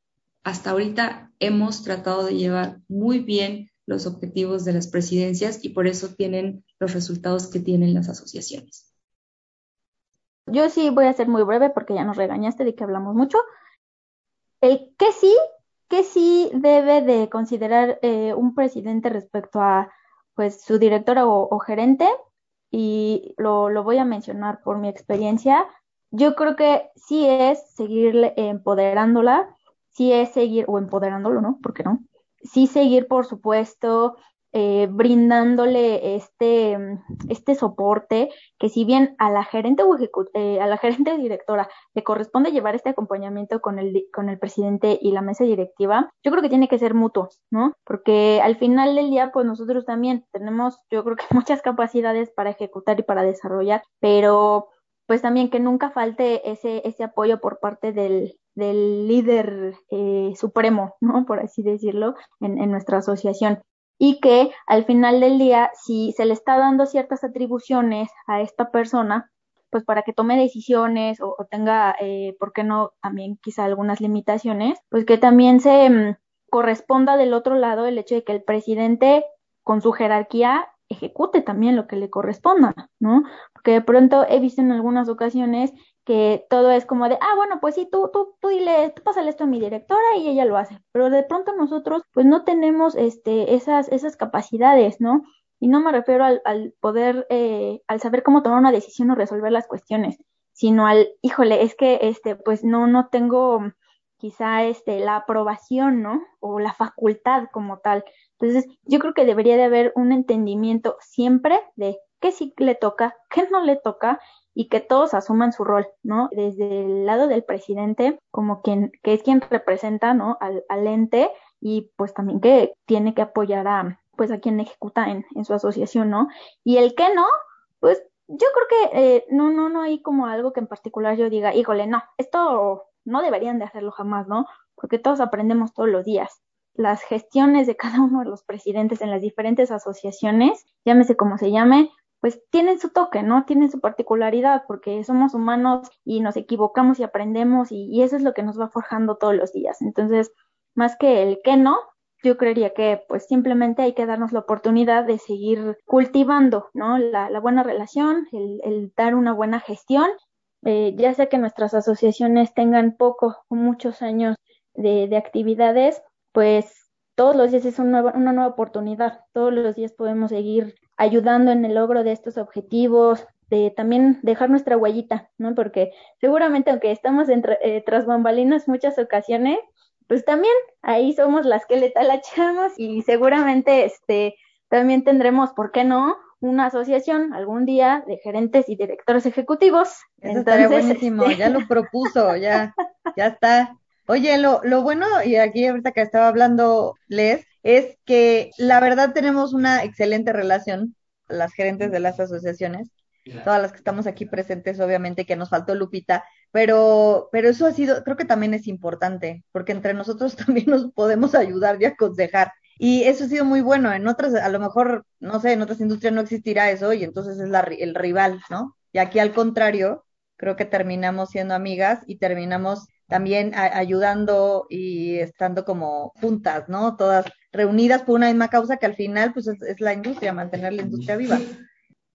S3: hasta ahorita hemos tratado de llevar muy bien los objetivos de las presidencias y por eso tienen los resultados que tienen las asociaciones.
S5: Yo sí voy a ser muy breve porque ya nos regañaste de que hablamos mucho. El que sí, que sí debe de considerar eh, un presidente respecto a pues su directora o, gerente y lo, lo voy a mencionar por mi experiencia. Yo creo que sí es seguir empoderándola, sí es seguir, o empoderándolo, ¿no? ¿Por qué no? sí seguir, por supuesto, eh, brindándole este, este soporte, que si bien a la gerente o eh, a la gerente directora le corresponde llevar este acompañamiento con el, con el presidente y la mesa directiva, yo creo que tiene que ser mutuo, ¿no? Porque al final del día, pues nosotros también tenemos, yo creo que muchas capacidades para ejecutar y para desarrollar, pero pues también que nunca falte ese, ese apoyo por parte del, del líder eh, supremo, ¿no? Por así decirlo, en, en, nuestra asociación. Y que al final del día, si se le está dando ciertas atribuciones a esta persona, pues para que tome decisiones o, tenga, eh, ¿por qué no? También quizá algunas limitaciones, pues que también se mm, corresponda del otro lado el hecho de que el presidente con su jerarquía ejecute también lo que le corresponda, ¿no? Porque de pronto he visto en algunas ocasiones que todo es como de, ah, bueno, pues sí, tú, tú, tú dile, tú pásale esto a mi directora y ella lo hace. Pero de pronto nosotros, pues no tenemos este, esas, esas capacidades, ¿no? Y no me refiero al, al poder, eh, al saber cómo tomar una decisión o resolver las cuestiones, sino al, híjole, es que, este, pues no, no tengo quizá, este, la aprobación, ¿no? O la facultad como tal. Entonces, yo creo que debería de haber un entendimiento siempre de qué sí le toca, qué no le toca y que todos asuman su rol, ¿no? Desde el lado del presidente, como quien, que es quien representa, ¿no? Al, al ente y pues también que tiene que apoyar a, pues a quien ejecuta en, en su asociación, ¿no? Y el que no, pues yo creo que eh, no, no, no hay como algo que en particular yo diga, híjole, no, esto no deberían de hacerlo jamás, ¿no? Porque todos aprendemos todos los días. Las gestiones de cada uno de los presidentes en las diferentes asociaciones, llámese como se llame, pues tienen su toque, ¿no? Tienen su particularidad, porque somos humanos y nos equivocamos y aprendemos y, eso es lo que nos va forjando todos los días. Entonces, más que el que no, yo creería que pues simplemente hay que darnos la oportunidad de seguir cultivando, ¿no? La, buena relación, el, dar una buena gestión, eh, ya sea que nuestras asociaciones tengan poco o muchos años de, de actividades, pues todos los días es una nueva oportunidad, todos los días podemos seguir ayudando en el logro de estos objetivos, de también dejar nuestra huellita, ¿no? Porque seguramente aunque estamos eh, tras bambalinas muchas ocasiones, pues también ahí somos las que le talachamos y seguramente este también tendremos, ¿por qué no? una asociación algún día de gerentes y directores ejecutivos.
S7: Eso Entonces, buenísimo, ya lo propuso, ya, ya está. Oye, lo, lo bueno, y aquí ahorita que estaba hablando Les, es que la verdad tenemos una excelente relación. las gerentes de las asociaciones, todas las que estamos aquí presentes, obviamente que nos faltó Lupita, pero, pero eso ha sido, creo que también es importante, porque entre nosotros también nos podemos ayudar y aconsejar. Y eso ha sido muy bueno. En otras, a lo mejor, no sé, en otras industrias no existirá eso y entonces es la, el rival, ¿no? Y aquí al contrario, creo que terminamos siendo amigas y terminamos también ayudando y estando como juntas, ¿no? Todas reunidas por una misma causa que al final pues es, la industria, mantener la industria viva.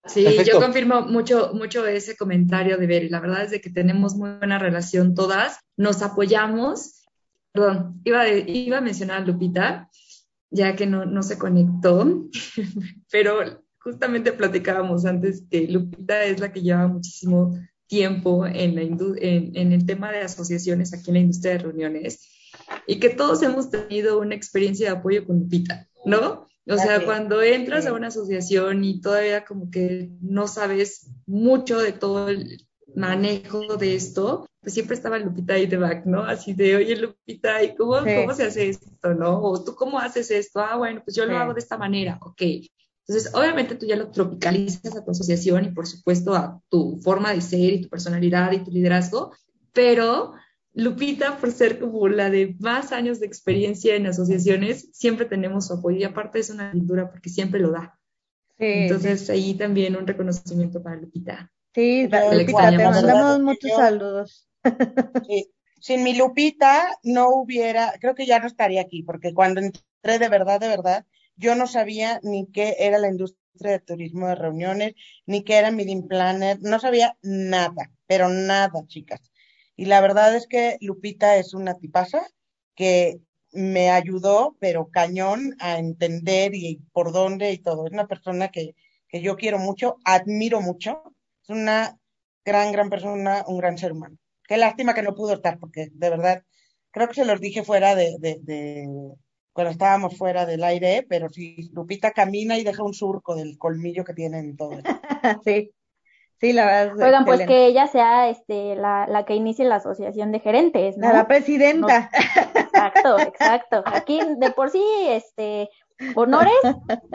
S3: Sí, yo confirmo mucho, mucho ese comentario de Ver. La verdad es de que tenemos muy buena relación todas, nos apoyamos. Perdón, iba, iba a mencionar a Lupita, ya que no, no se conectó, pero justamente platicábamos antes que Lupita es la que lleva muchísimo tiempo en, la en, en, el tema de asociaciones aquí en la industria de reuniones y que todos hemos tenido una experiencia de apoyo con Lupita, ¿no? O sea, cuando entras a una asociación y todavía como que no sabes mucho de todo el manejo de esto, pues siempre estaba Lupita ahí de back, ¿no? Así de, oye Lupita, ¿y cómo, cómo se hace esto, no? O tú cómo haces esto, ah, bueno, pues yo lo hago de esta manera, ok. Entonces, obviamente tú ya lo tropicalizas a tu asociación y por supuesto a tu forma de ser y tu personalidad y tu liderazgo, pero Lupita, por ser como la de más años de experiencia en asociaciones, siempre tenemos su apoyo y aparte es una pintura porque siempre lo da. Entonces, ahí también un reconocimiento para Lupita.
S7: Sí, Lupita, te mandamos muchos saludos.
S6: Sin mi Lupita no hubiera, creo que ya no estaría aquí, porque cuando entré de verdad, de verdad, yo no sabía ni qué era la industria de turismo de reuniones, ni qué era Meeting Planner, no sabía nada, pero nada, chicas. Y la verdad es que Lupita es una tipaza que me ayudó, pero cañón, a entender y por dónde y todo. Es una persona que, que yo quiero mucho, admiro mucho. Es una gran, gran persona, un gran ser humano. Qué lástima que no pudo estar, porque de verdad, creo que se los dije fuera de, de cuando estábamos fuera del aire, pero si Lupita camina y deja un surco del colmillo que tiene en todo.
S7: sí. Sí, la verdad.
S5: Oigan, pues que ella sea este, la, la que inicie la asociación de gerentes, ¿no?
S7: La presidenta.
S5: exacto, exacto. Aquí de por sí, este, honores,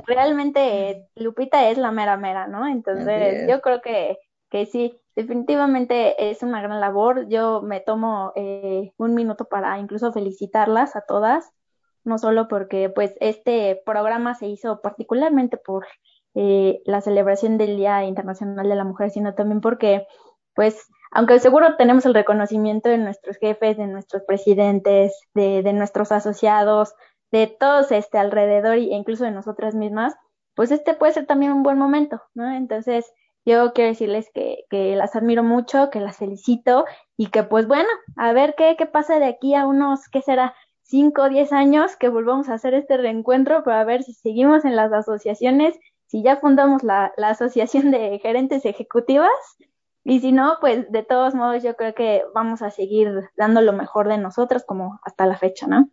S5: realmente Lupita es la mera mera, ¿no? Entonces, yo creo que, que sí, definitivamente es una gran labor. Yo me tomo eh, un minuto para incluso felicitarlas a todas no solo porque pues este programa se hizo particularmente por eh, la celebración del Día Internacional de la Mujer, sino también porque pues aunque seguro tenemos el reconocimiento de nuestros jefes, de nuestros presidentes, de, de nuestros asociados, de todos este alrededor e incluso de nosotras mismas, pues este puede ser también un buen momento, ¿no? Entonces, yo quiero decirles que, que las admiro mucho, que las felicito y que pues bueno, a ver qué, qué pasa de aquí a unos, ¿qué será? 5 o 10 años que volvamos a hacer este reencuentro para ver si seguimos en las asociaciones, si ya fundamos la, la asociación de gerentes ejecutivas y si no, pues de todos modos yo creo que vamos a seguir dando lo mejor de nosotros como hasta la fecha, ¿no?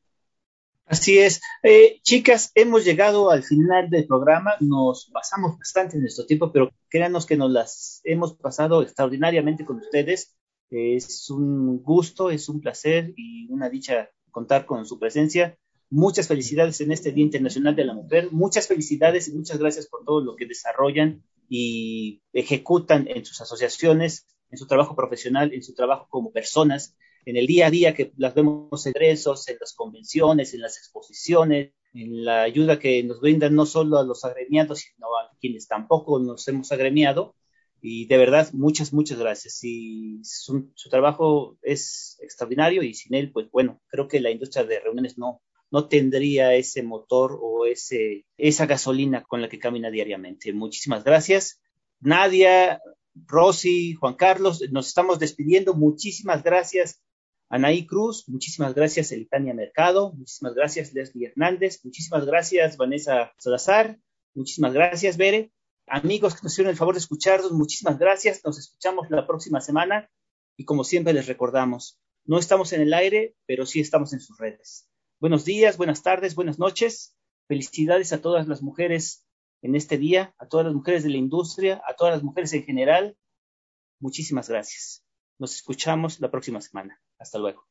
S2: Así es. Eh, chicas, hemos llegado al final del programa. Nos pasamos bastante en nuestro tiempo, pero créanos que nos las hemos pasado extraordinariamente con ustedes. Es un gusto, es un placer y una dicha contar con su presencia. Muchas felicidades en este Día Internacional de la Mujer. Muchas felicidades y muchas gracias por todo lo que desarrollan y ejecutan en sus asociaciones, en su trabajo profesional, en su trabajo como personas, en el día a día que las vemos en ingresos, en las convenciones, en las exposiciones, en la ayuda que nos brindan no solo a los agremiados, sino a quienes tampoco nos hemos agremiado y de verdad, muchas, muchas gracias. Y su, trabajo es extraordinario y sin él, pues bueno, creo que la industria de reuniones no, no tendría ese motor o ese, esa gasolina con la que camina diariamente. Muchísimas gracias. Nadia, Rosy, Juan Carlos, nos estamos despidiendo. Muchísimas gracias. Anaí Cruz, muchísimas gracias Elitania Mercado, muchísimas gracias Leslie Hernández, muchísimas gracias Vanessa Salazar, muchísimas gracias Bere, Amigos que nos hicieron el favor de escucharnos, muchísimas gracias. Nos escuchamos la próxima semana y como siempre les recordamos, no estamos en el aire, pero sí estamos en sus redes. Buenos días, buenas tardes, buenas noches. Felicidades a todas las mujeres en este día, a todas las mujeres de la industria, a todas las mujeres en general. Muchísimas gracias. Nos escuchamos la próxima semana. Hasta luego.